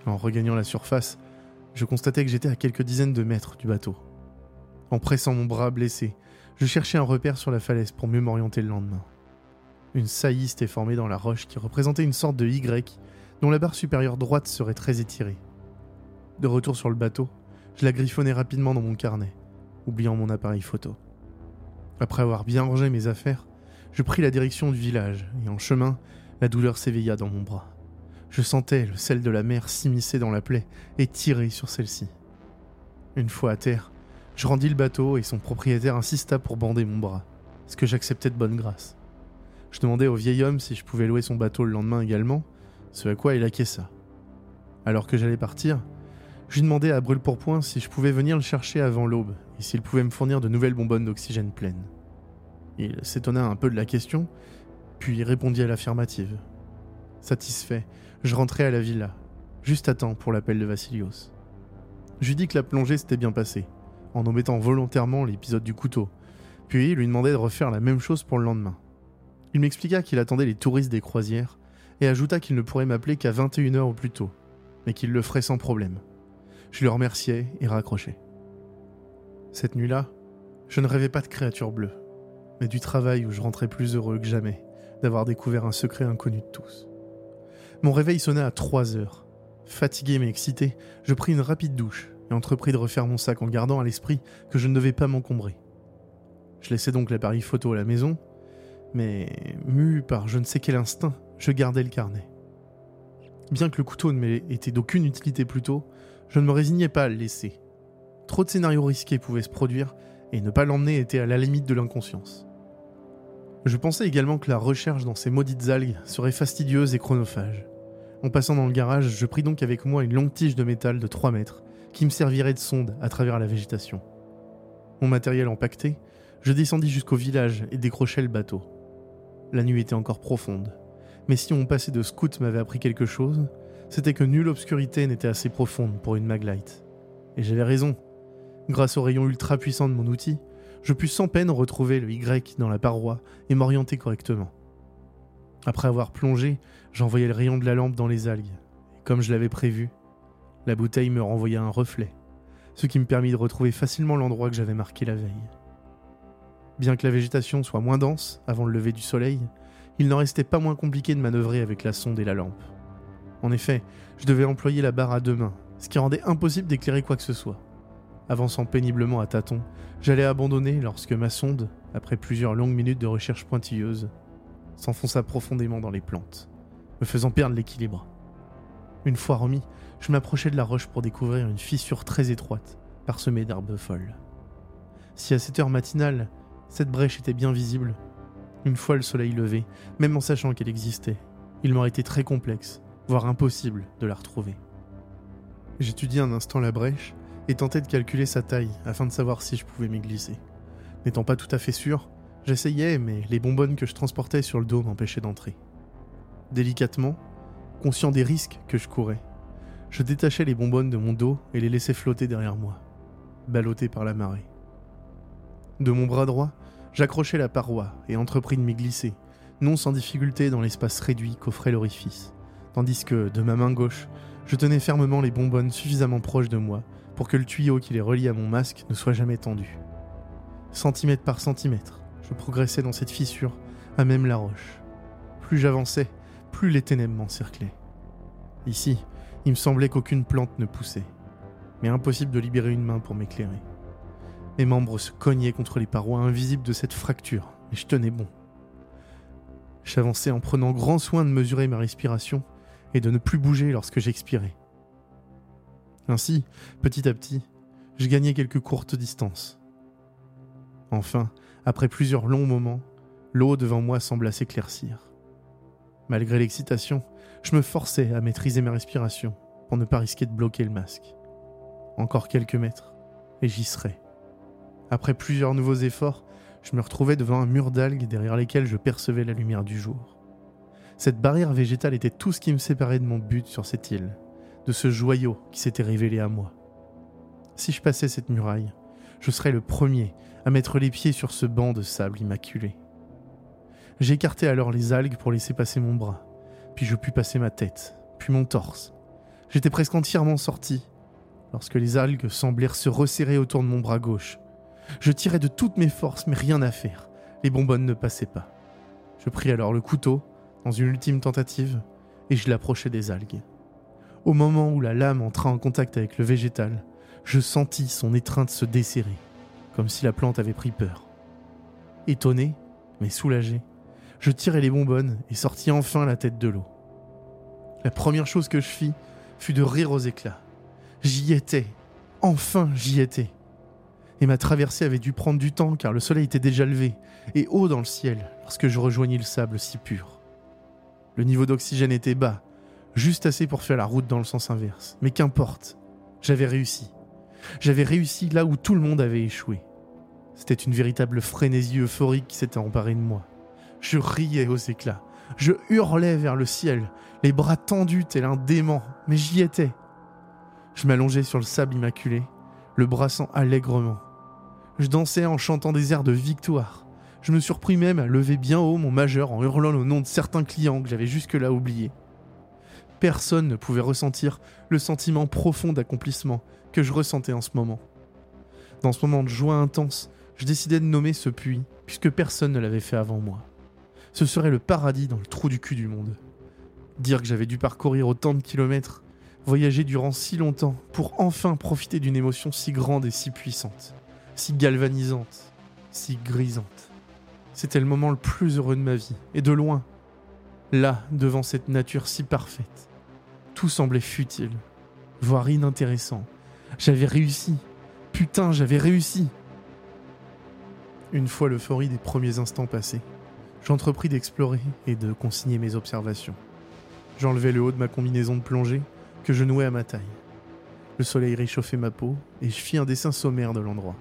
En regagnant la surface, je constatais que j'étais à quelques dizaines de mètres du bateau. En pressant mon bras blessé, je cherchais un repère sur la falaise pour mieux m'orienter le lendemain. Une saillie s'était formée dans la roche qui représentait une sorte de Y dont la barre supérieure droite serait très étirée. De retour sur le bateau, je la griffonnai rapidement dans mon carnet, oubliant mon appareil photo. Après avoir bien rangé mes affaires, je pris la direction du village et en chemin, la douleur s'éveilla dans mon bras. Je sentais le sel de la mer s'immiscer dans la plaie et tirer sur celle-ci. Une fois à terre, je rendis le bateau et son propriétaire insista pour bander mon bras, ce que j'acceptais de bonne grâce. Je demandai au vieil homme si je pouvais louer son bateau le lendemain également, ce à quoi il acquiesça. Alors que j'allais partir, je lui demandai à brûle-pourpoint si je pouvais venir le chercher avant l'aube et s'il pouvait me fournir de nouvelles bonbonnes d'oxygène pleines. Il s'étonna un peu de la question, puis répondit à l'affirmative. Satisfait, je rentrai à la villa, juste à temps pour l'appel de Vassilios. Je lui dis que la plongée s'était bien passée, en omettant volontairement l'épisode du couteau, puis lui demandai de refaire la même chose pour le lendemain. Il m'expliqua qu'il attendait les touristes des croisières et ajouta qu'il ne pourrait m'appeler qu'à 21h au plus tôt, mais qu'il le ferait sans problème. Je le remerciai et raccrochai. Cette nuit-là, je ne rêvais pas de créatures bleues, mais du travail où je rentrais plus heureux que jamais d'avoir découvert un secret inconnu de tous. Mon réveil sonna à 3 heures. Fatigué mais excité, je pris une rapide douche et entrepris de refaire mon sac en gardant à l'esprit que je ne devais pas m'encombrer. Je laissais donc l'appareil photo à la maison, mais mu par je ne sais quel instinct, je gardais le carnet. Bien que le couteau ne m'ait été d'aucune utilité plus tôt, je ne me résignais pas à le laisser. Trop de scénarios risqués pouvaient se produire, et ne pas l'emmener était à la limite de l'inconscience. Je pensais également que la recherche dans ces maudites algues serait fastidieuse et chronophage. En passant dans le garage, je pris donc avec moi une longue tige de métal de 3 mètres qui me servirait de sonde à travers la végétation. Mon matériel empaqueté, je descendis jusqu'au village et décrochai le bateau. La nuit était encore profonde, mais si mon passé de scout m'avait appris quelque chose, c'était que nulle obscurité n'était assez profonde pour une maglite. Et j'avais raison. Grâce au rayon ultra puissant de mon outil, je pus sans peine retrouver le Y dans la paroi et m'orienter correctement. Après avoir plongé, j'envoyai le rayon de la lampe dans les algues. Et comme je l'avais prévu, la bouteille me renvoya un reflet, ce qui me permit de retrouver facilement l'endroit que j'avais marqué la veille. Bien que la végétation soit moins dense avant le lever du soleil, il n'en restait pas moins compliqué de manœuvrer avec la sonde et la lampe. En effet, je devais employer la barre à deux mains, ce qui rendait impossible d'éclairer quoi que ce soit. Avançant péniblement à tâtons, j'allais abandonner lorsque ma sonde, après plusieurs longues minutes de recherche pointilleuse, s'enfonça profondément dans les plantes, me faisant perdre l'équilibre. Une fois remis, je m'approchais de la roche pour découvrir une fissure très étroite, parsemée d'herbes folles. Si à cette heure matinale, cette brèche était bien visible, une fois le soleil levé, même en sachant qu'elle existait, il m'aurait été très complexe, voire impossible, de la retrouver. J'étudiai un instant la brèche et tentais de calculer sa taille afin de savoir si je pouvais m'y glisser. N'étant pas tout à fait sûr, j'essayais, mais les bonbonnes que je transportais sur le dos m'empêchaient d'entrer. Délicatement, conscient des risques que je courais, je détachais les bonbonnes de mon dos et les laissais flotter derrière moi, ballottés par la marée. De mon bras droit, j'accrochai la paroi et entrepris de m'y glisser, non sans difficulté dans l'espace réduit qu'offrait l'orifice, tandis que, de ma main gauche, je tenais fermement les bonbonnes suffisamment proches de moi pour que le tuyau qui les relie à mon masque ne soit jamais tendu. Centimètre par centimètre, je progressais dans cette fissure, à même la roche. Plus j'avançais, plus les ténèbres m'encerclaient. Ici, il me semblait qu'aucune plante ne poussait, mais impossible de libérer une main pour m'éclairer. Mes membres se cognaient contre les parois invisibles de cette fracture, mais je tenais bon. J'avançais en prenant grand soin de mesurer ma respiration et de ne plus bouger lorsque j'expirais. Ainsi, petit à petit, je gagnais quelques courtes distances. Enfin, après plusieurs longs moments, l'eau devant moi sembla s'éclaircir. Malgré l'excitation, je me forçais à maîtriser ma respiration pour ne pas risquer de bloquer le masque. Encore quelques mètres, et j'y serais. Après plusieurs nouveaux efforts, je me retrouvais devant un mur d'algues derrière lesquels je percevais la lumière du jour. Cette barrière végétale était tout ce qui me séparait de mon but sur cette île, de ce joyau qui s'était révélé à moi. Si je passais cette muraille, je serais le premier à mettre les pieds sur ce banc de sable immaculé. J'écartai alors les algues pour laisser passer mon bras, puis je pus passer ma tête, puis mon torse. J'étais presque entièrement sorti, lorsque les algues semblèrent se resserrer autour de mon bras gauche. Je tirais de toutes mes forces, mais rien à faire. Les bonbonnes ne passaient pas. Je pris alors le couteau, dans une ultime tentative, et je l'approchai des algues. Au moment où la lame entra en contact avec le végétal, je sentis son étreinte se desserrer, comme si la plante avait pris peur. Étonné, mais soulagé, je tirai les bonbonnes et sortis enfin la tête de l'eau. La première chose que je fis fut de rire aux éclats. J'y étais. Enfin, j'y étais. Et ma traversée avait dû prendre du temps car le soleil était déjà levé et haut dans le ciel lorsque je rejoignis le sable si pur. Le niveau d'oxygène était bas, juste assez pour faire la route dans le sens inverse. Mais qu'importe, j'avais réussi. J'avais réussi là où tout le monde avait échoué. C'était une véritable frénésie euphorique qui s'était emparée de moi. Je riais aux éclats. Je hurlais vers le ciel, les bras tendus tel un dément, mais j'y étais. Je m'allongeais sur le sable immaculé, le brassant allègrement. Je dansais en chantant des airs de victoire. Je me surpris même à lever bien haut mon majeur en hurlant le nom de certains clients que j'avais jusque-là oubliés. Personne ne pouvait ressentir le sentiment profond d'accomplissement que je ressentais en ce moment. Dans ce moment de joie intense, je décidai de nommer ce puits, puisque personne ne l'avait fait avant moi. Ce serait le paradis dans le trou du cul du monde. Dire que j'avais dû parcourir autant de kilomètres, voyager durant si longtemps, pour enfin profiter d'une émotion si grande et si puissante, si galvanisante, si grisante. C'était le moment le plus heureux de ma vie, et de loin. Là, devant cette nature si parfaite. Tout semblait futile, voire inintéressant. J'avais réussi. Putain, j'avais réussi. Une fois l'euphorie des premiers instants passés, j'entrepris d'explorer et de consigner mes observations. J'enlevai le haut de ma combinaison de plongée que je nouais à ma taille. Le soleil réchauffait ma peau et je fis un dessin sommaire de l'endroit.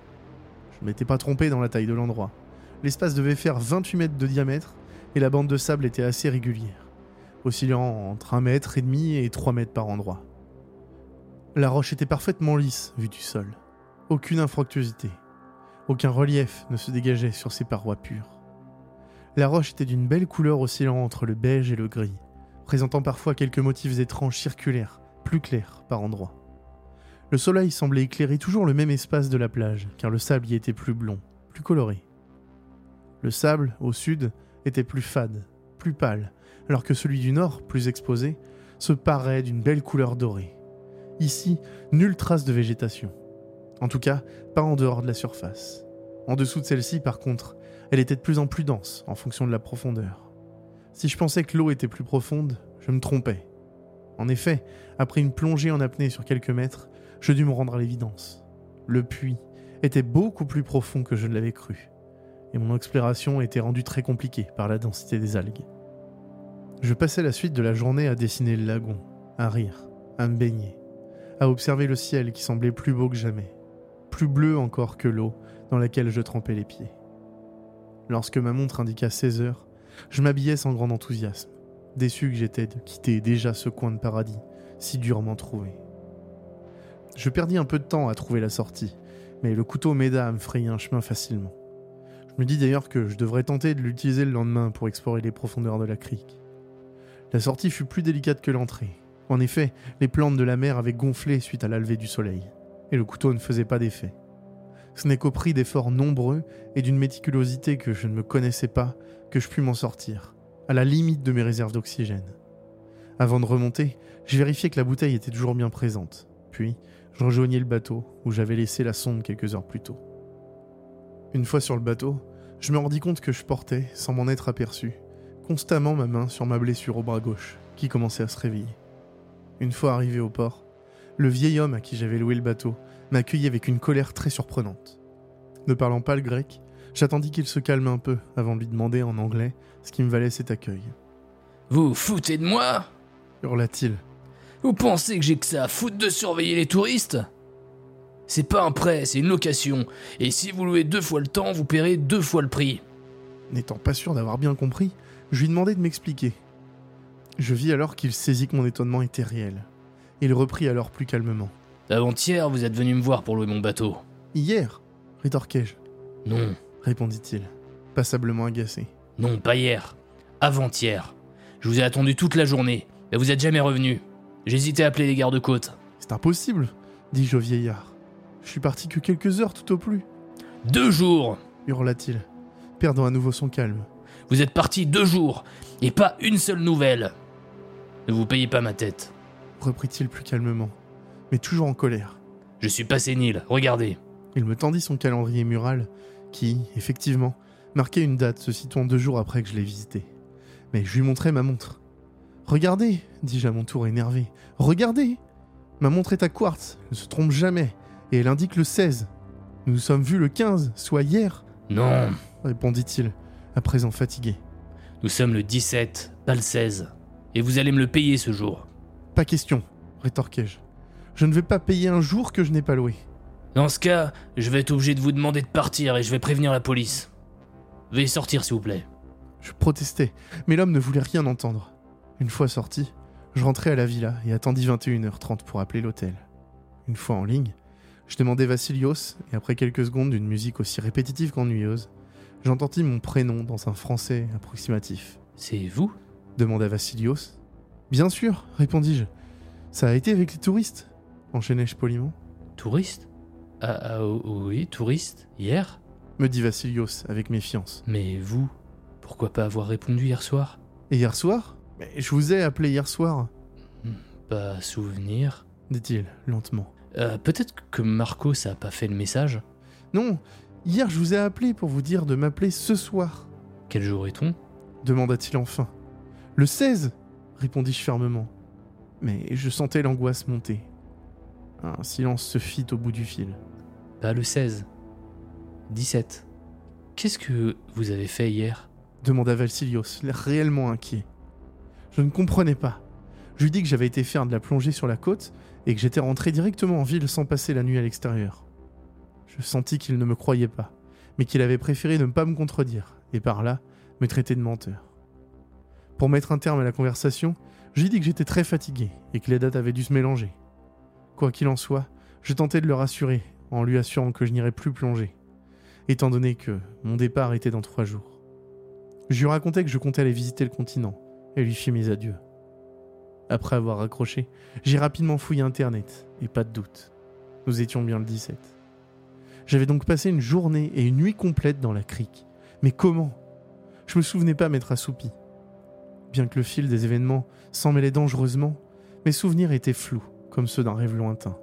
Je ne m'étais pas trompé dans la taille de l'endroit. L'espace devait faire 28 mètres de diamètre et la bande de sable était assez régulière, oscillant entre 1 mètre et demi et 3 mètres par endroit. La roche était parfaitement lisse vue du sol. Aucune infructuosité. Aucun relief ne se dégageait sur ses parois pures. La roche était d'une belle couleur oscillant entre le beige et le gris, présentant parfois quelques motifs étranges circulaires, plus clairs par endroits. Le soleil semblait éclairer toujours le même espace de la plage, car le sable y était plus blond, plus coloré. Le sable, au sud, était plus fade, plus pâle, alors que celui du nord, plus exposé, se parait d'une belle couleur dorée. Ici, nulle trace de végétation. En tout cas, pas en dehors de la surface. En dessous de celle-ci, par contre, elle était de plus en plus dense en fonction de la profondeur. Si je pensais que l'eau était plus profonde, je me trompais. En effet, après une plongée en apnée sur quelques mètres, je dus me rendre à l'évidence. Le puits était beaucoup plus profond que je ne l'avais cru, et mon exploration était rendue très compliquée par la densité des algues. Je passais la suite de la journée à dessiner le lagon, à rire, à me baigner, à observer le ciel qui semblait plus beau que jamais, plus bleu encore que l'eau dans laquelle je trempais les pieds. Lorsque ma montre indiqua 16 heures, je m'habillais sans grand enthousiasme, déçu que j'étais de quitter déjà ce coin de paradis, si durement trouvé. Je perdis un peu de temps à trouver la sortie, mais le couteau m'aida à me frayer un chemin facilement. Me dis d'ailleurs que je devrais tenter de l'utiliser le lendemain pour explorer les profondeurs de la crique. La sortie fut plus délicate que l'entrée. En effet, les plantes de la mer avaient gonflé suite à la du soleil, et le couteau ne faisait pas d'effet. Ce n'est qu'au prix d'efforts nombreux et d'une méticulosité que je ne me connaissais pas que je pus m'en sortir, à la limite de mes réserves d'oxygène. Avant de remonter, je vérifiais que la bouteille était toujours bien présente. Puis, je rejoignais le bateau où j'avais laissé la sonde quelques heures plus tôt. Une fois sur le bateau, je me rendis compte que je portais, sans m'en être aperçu, constamment ma main sur ma blessure au bras gauche, qui commençait à se réveiller. Une fois arrivé au port, le vieil homme à qui j'avais loué le bateau m'accueillit avec une colère très surprenante. Ne parlant pas le grec, j'attendis qu'il se calme un peu avant de lui demander en anglais ce qui me valait cet accueil. Vous vous foutez de moi Hurla-t-il. Vous pensez que j'ai que ça à foutre de surveiller les touristes? C'est pas un prêt, c'est une location. Et si vous louez deux fois le temps, vous paierez deux fois le prix. N'étant pas sûr d'avoir bien compris, je lui demandai de m'expliquer. Je vis alors qu'il saisit que mon étonnement était réel. Il reprit alors plus calmement. Avant-hier, vous êtes venu me voir pour louer mon bateau. Hier rétorquai-je, Non, répondit-il, passablement agacé. non, pas hier. Avant-hier. Je vous ai attendu toute la journée, mais vous êtes jamais revenu. J'hésitais à appeler les gardes-côtes. C'est impossible, dis-je au vieillard. Je suis parti que quelques heures tout au plus, Deux jours hurla-t-il, perdant à nouveau son calme. Vous êtes parti deux jours, et pas une seule nouvelle. Ne vous payez pas ma tête. reprit-il plus calmement, mais toujours en colère. Je suis pas sénile, regardez. Il me tendit son calendrier mural, qui, effectivement, marquait une date se situant deux jours après que je l'ai visité. Mais je lui montrai ma montre. Regardez, dis-je à mon tour énervé. Regardez Ma montre est à quartz, ne se trompe jamais, et elle indique le 16. Nous nous sommes vus le 15, soit hier, Non, répondit-il, à présent fatigué. nous sommes le 17, pas le 16. Et vous allez me le payer ce jour. Pas question, rétorquai-je. Je ne vais pas payer un jour que je n'ai pas loué. Dans ce cas, je vais être obligé de vous demander de partir et je vais prévenir la police. Veuillez sortir, s'il vous plaît. Je protestais, mais l'homme ne voulait rien entendre. Une fois sorti, je rentrai à la villa et attendis 21h30 pour appeler l'hôtel. Une fois en ligne, je demandai Vassilios et après quelques secondes d'une musique aussi répétitive qu'ennuyeuse, j'entendis mon prénom dans un français approximatif. C'est vous? Demanda Vassilios. Bien sûr, répondis-je. Ça a été avec les touristes, enchaînai-je poliment. Touriste ah, ah, oh, oui, touriste Hier? Me dit Vassilios avec méfiance. Mais vous Pourquoi pas avoir répondu hier soir? Et hier soir? Mais je vous ai appelé hier soir, Pas souvenir. dit-il lentement. Euh, Peut-être que Marcos a pas fait le message. Non, hier je vous ai appelé pour vous dire de m'appeler ce soir. Quel jour est-on? Demanda-t-il enfin. Le 16 répondis-je fermement. Mais je sentais l'angoisse monter. Un silence se fit au bout du fil. Pas le 16. 17. Qu'est-ce que vous avez fait hier? Demanda Valsilios, réellement inquiet. Je ne comprenais pas. Je lui dis que j'avais été faire de la plongée sur la côte et que j'étais rentré directement en ville sans passer la nuit à l'extérieur. Je sentis qu'il ne me croyait pas, mais qu'il avait préféré ne pas me contredire, et par là, me traiter de menteur. Pour mettre un terme à la conversation, je lui dis que j'étais très fatigué et que les dates avaient dû se mélanger. Quoi qu'il en soit, je tentais de le rassurer en lui assurant que je n'irais plus plonger, étant donné que mon départ était dans trois jours. Je lui racontais que je comptais aller visiter le continent et lui fis mes adieux. Après avoir raccroché, j'ai rapidement fouillé Internet, et pas de doute. Nous étions bien le 17. J'avais donc passé une journée et une nuit complète dans la crique. Mais comment? Je me souvenais pas m'être assoupi. Bien que le fil des événements s'en mêlait dangereusement, mes souvenirs étaient flous, comme ceux d'un rêve lointain.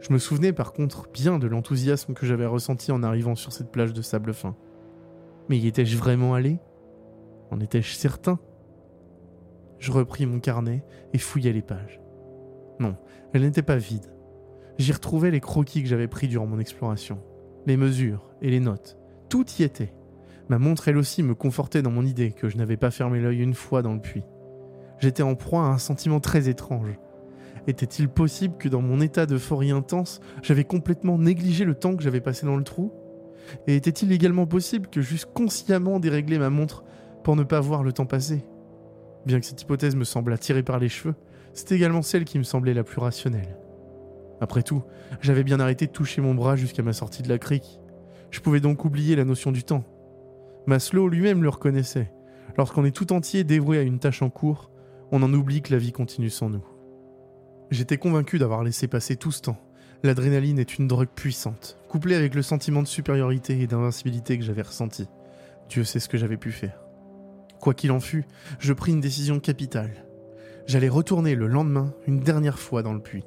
Je me souvenais par contre bien de l'enthousiasme que j'avais ressenti en arrivant sur cette plage de sable fin. Mais y étais-je vraiment allé? En étais-je certain? Je repris mon carnet et fouillai les pages. Non, elles n'étaient pas vides. J'y retrouvais les croquis que j'avais pris durant mon exploration, les mesures et les notes. Tout y était. Ma montre elle aussi me confortait dans mon idée que je n'avais pas fermé l'œil une fois dans le puits. J'étais en proie à un sentiment très étrange. Était-il possible que dans mon état d'euphorie intense, j'avais complètement négligé le temps que j'avais passé dans le trou? Et était-il également possible que j'eusse consciemment déréglé ma montre pour ne pas voir le temps passer? Bien que cette hypothèse me semblât tirée par les cheveux, c'était également celle qui me semblait la plus rationnelle. Après tout, j'avais bien arrêté de toucher mon bras jusqu'à ma sortie de la crique. Je pouvais donc oublier la notion du temps. Maslow lui-même le reconnaissait. Lorsqu'on est tout entier dévoué à une tâche en cours, on en oublie que la vie continue sans nous. J'étais convaincu d'avoir laissé passer tout ce temps. L'adrénaline est une drogue puissante, couplée avec le sentiment de supériorité et d'invincibilité que j'avais ressenti. Dieu sait ce que j'avais pu faire. Quoi qu'il en fût, je pris une décision capitale. J'allais retourner le lendemain une dernière fois dans le puits,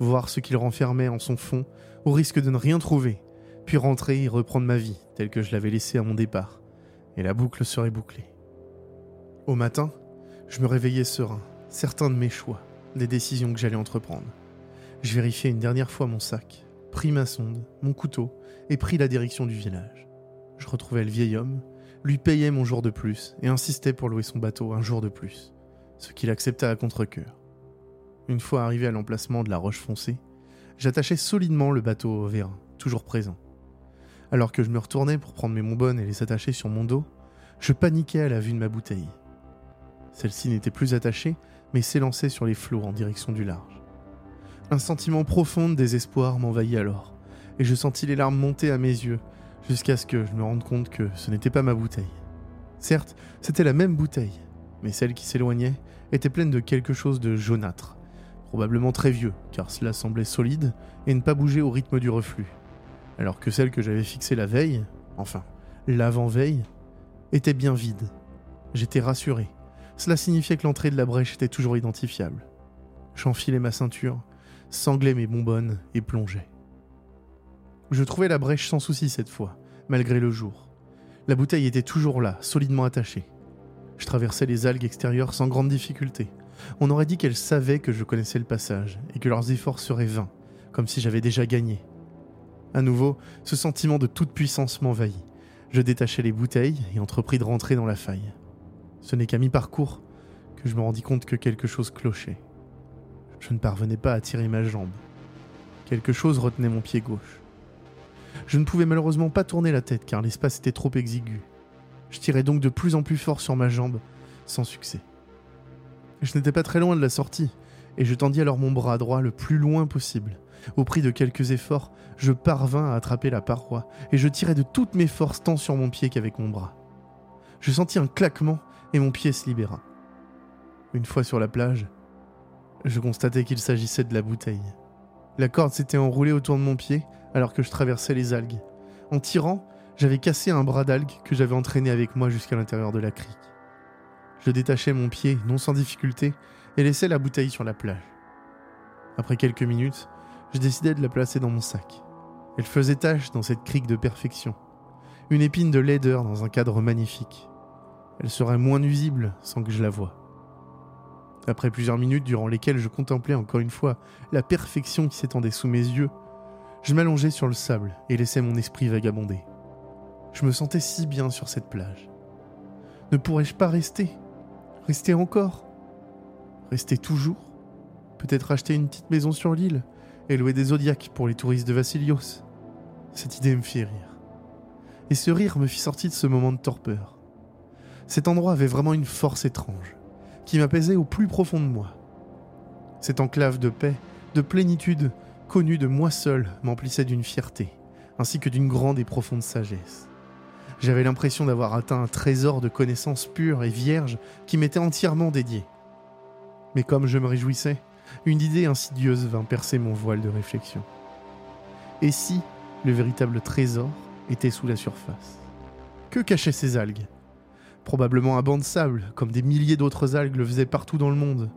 voir ce qu'il renfermait en son fond, au risque de ne rien trouver, puis rentrer et reprendre ma vie telle que je l'avais laissée à mon départ, et la boucle serait bouclée. Au matin, je me réveillais serein, certain de mes choix, des décisions que j'allais entreprendre. Je vérifiais une dernière fois mon sac, pris ma sonde, mon couteau, et pris la direction du village. Je retrouvais le vieil homme, lui payais mon jour de plus et insistais pour louer son bateau un jour de plus, ce qu'il accepta à contre-coeur. Une fois arrivé à l'emplacement de la roche foncée, j'attachais solidement le bateau au vérin, toujours présent. Alors que je me retournais pour prendre mes bonbonnes et les attacher sur mon dos, je paniquais à la vue de ma bouteille. Celle-ci n'était plus attachée, mais s'élançait sur les flots en direction du large. Un sentiment profond de désespoir m'envahit alors, et je sentis les larmes monter à mes yeux, jusqu'à ce que je me rende compte que ce n'était pas ma bouteille. Certes, c'était la même bouteille, mais celle qui s'éloignait était pleine de quelque chose de jaunâtre, probablement très vieux, car cela semblait solide et ne pas bouger au rythme du reflux, alors que celle que j'avais fixée la veille, enfin, l'avant-veille, était bien vide. J'étais rassuré. Cela signifiait que l'entrée de la brèche était toujours identifiable. J'enfilais ma ceinture, sanglais mes bonbonnes et plongeais. Je trouvais la brèche sans souci cette fois, malgré le jour. La bouteille était toujours là, solidement attachée. Je traversais les algues extérieures sans grande difficulté. On aurait dit qu'elles savaient que je connaissais le passage et que leurs efforts seraient vains, comme si j'avais déjà gagné. À nouveau, ce sentiment de toute puissance m'envahit. Je détachai les bouteilles et entrepris de rentrer dans la faille. Ce n'est qu'à mi-parcours que je me rendis compte que quelque chose clochait. Je ne parvenais pas à tirer ma jambe. Quelque chose retenait mon pied gauche. Je ne pouvais malheureusement pas tourner la tête car l'espace était trop exigu. Je tirais donc de plus en plus fort sur ma jambe, sans succès. Je n'étais pas très loin de la sortie, et je tendis alors mon bras droit le plus loin possible. Au prix de quelques efforts, je parvins à attraper la paroi, et je tirai de toutes mes forces tant sur mon pied qu'avec mon bras. Je sentis un claquement, et mon pied se libéra. Une fois sur la plage, je constatai qu'il s'agissait de la bouteille. La corde s'était enroulée autour de mon pied alors que je traversais les algues. En tirant, j'avais cassé un bras d'algue que j'avais entraîné avec moi jusqu'à l'intérieur de la crique. Je détachai mon pied, non sans difficulté, et laissai la bouteille sur la plage. Après quelques minutes, je décidai de la placer dans mon sac. Elle faisait tache dans cette crique de perfection. Une épine de laideur dans un cadre magnifique. Elle serait moins nuisible sans que je la voie. Après plusieurs minutes durant lesquelles je contemplais encore une fois la perfection qui s'étendait sous mes yeux, je m'allongeai sur le sable et laissai mon esprit vagabonder. Je me sentais si bien sur cette plage. Ne pourrais-je pas rester? Rester encore? Rester toujours? Peut-être acheter une petite maison sur l'île et louer des zodiacs pour les touristes de Vassilios Cette idée me fit rire. Et ce rire me fit sortir de ce moment de torpeur. Cet endroit avait vraiment une force étrange qui m'apaisait au plus profond de moi. Cette enclave de paix, de plénitude, de moi seul, m'emplissait d'une fierté, ainsi que d'une grande et profonde sagesse. J'avais l'impression d'avoir atteint un trésor de connaissances pures et vierges qui m'était entièrement dédié. Mais comme je me réjouissais, une idée insidieuse vint percer mon voile de réflexion. Et si le véritable trésor était sous la surface? Que cachaient ces algues? Probablement un banc de sable, comme des milliers d'autres algues le faisaient partout dans le monde.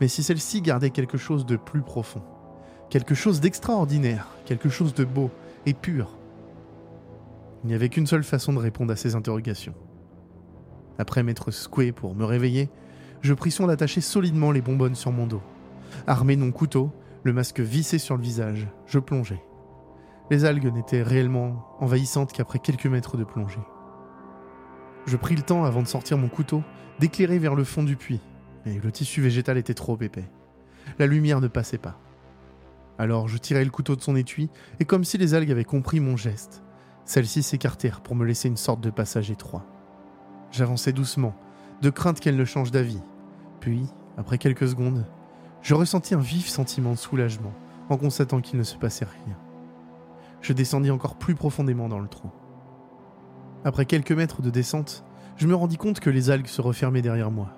Mais si celle-ci gardait quelque chose de plus profond, quelque chose d'extraordinaire, quelque chose de beau et pur, il n'y avait qu'une seule façon de répondre à ces interrogations. Après m'être secoué pour me réveiller, je pris soin d'attacher solidement les bonbonnes sur mon dos. Armé de mon couteau, le masque vissé sur le visage, je plongeais. Les algues n'étaient réellement envahissantes qu'après quelques mètres de plongée. Je pris le temps, avant de sortir mon couteau, d'éclairer vers le fond du puits, mais le tissu végétal était trop épais. La lumière ne passait pas. Alors je tirai le couteau de son étui, et comme si les algues avaient compris mon geste, celles-ci s'écartèrent pour me laisser une sorte de passage étroit. J'avançai doucement, de crainte qu'elle ne change d'avis. Puis, après quelques secondes, je ressentis un vif sentiment de soulagement en constatant qu'il ne se passait rien. je descendis encore plus profondément dans le trou. Après quelques mètres de descente, je me rendis compte que les algues se refermaient derrière moi.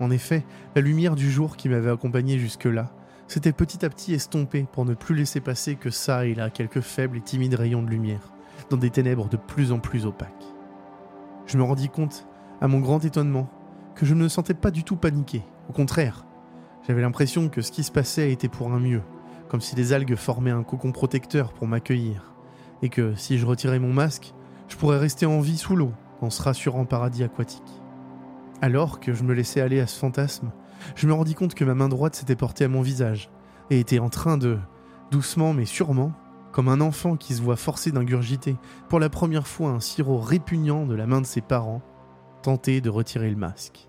En effet, la lumière du jour qui m'avait accompagné jusque-là s'était petit à petit estompée pour ne plus laisser passer que ça et là quelques faibles et timides rayons de lumière, dans des ténèbres de plus en plus opaques. Je me rendis compte, à mon grand étonnement, que je ne me sentais pas du tout paniqué. Au contraire, j'avais l'impression que ce qui se passait était pour un mieux, comme si les algues formaient un cocon protecteur pour m'accueillir, et que si je retirais mon masque, je pourrais rester en vie sous l'eau, dans ce rassurant paradis aquatique. Alors que je me laissais aller à ce fantasme, je me rendis compte que ma main droite s'était portée à mon visage, et était en train de, doucement mais sûrement, comme un enfant qui se voit forcé d'ingurgiter pour la première fois un sirop répugnant de la main de ses parents, tenter de retirer le masque.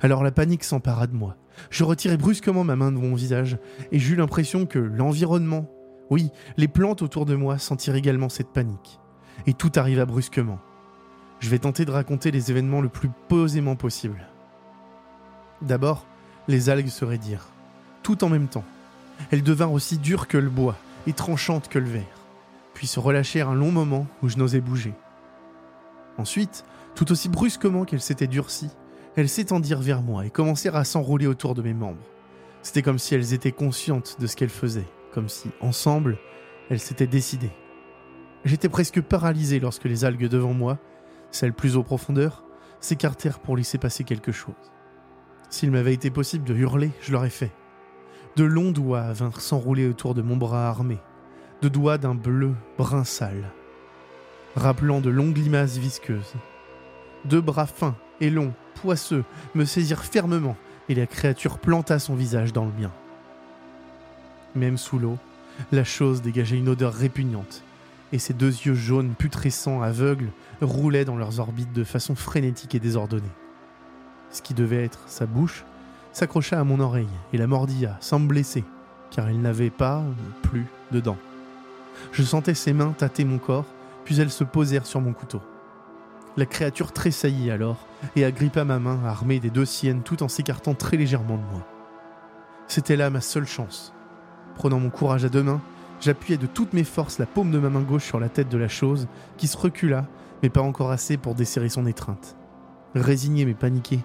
Alors la panique s'empara de moi. Je retirai brusquement ma main de mon visage et j'eus l'impression que l'environnement, oui, les plantes autour de moi sentirent également cette panique. Et tout arriva brusquement. Je vais tenter de raconter les événements le plus posément possible. D'abord, les algues se raidirent, tout en même temps. Elles devinrent aussi dures que le bois et tranchantes que le verre, puis se relâchèrent un long moment où je n'osais bouger. Ensuite, tout aussi brusquement qu'elles s'étaient durcies, elles s'étendirent vers moi et commencèrent à s'enrouler autour de mes membres. C'était comme si elles étaient conscientes de ce qu'elles faisaient, comme si, ensemble, elles s'étaient décidées. J'étais presque paralysé lorsque les algues devant moi, celles plus aux profondeurs, s'écartèrent pour laisser passer quelque chose. S'il m'avait été possible de hurler, je l'aurais fait. De longs doigts vinrent s'enrouler autour de mon bras armé, de doigts d'un bleu brun sale, rappelant de longues limaces visqueuses. Deux bras fins et longs, poisseux, me saisirent fermement, et la créature planta son visage dans le mien. Même sous l'eau, la chose dégageait une odeur répugnante, et ses deux yeux jaunes putrescents, aveugles, roulaient dans leurs orbites de façon frénétique et désordonnée. Ce qui devait être sa bouche s'accrocha à mon oreille et la mordilla sans me blesser, car elle n'avait pas, plus, de dents. Je sentais ses mains tâter mon corps, puis elles se posèrent sur mon couteau. La créature tressaillit alors et agrippa ma main armée des deux siennes tout en s'écartant très légèrement de moi. C'était là ma seule chance. Prenant mon courage à deux mains, j'appuyai de toutes mes forces la paume de ma main gauche sur la tête de la chose, qui se recula, mais pas encore assez pour desserrer son étreinte. Résigné mais paniqué,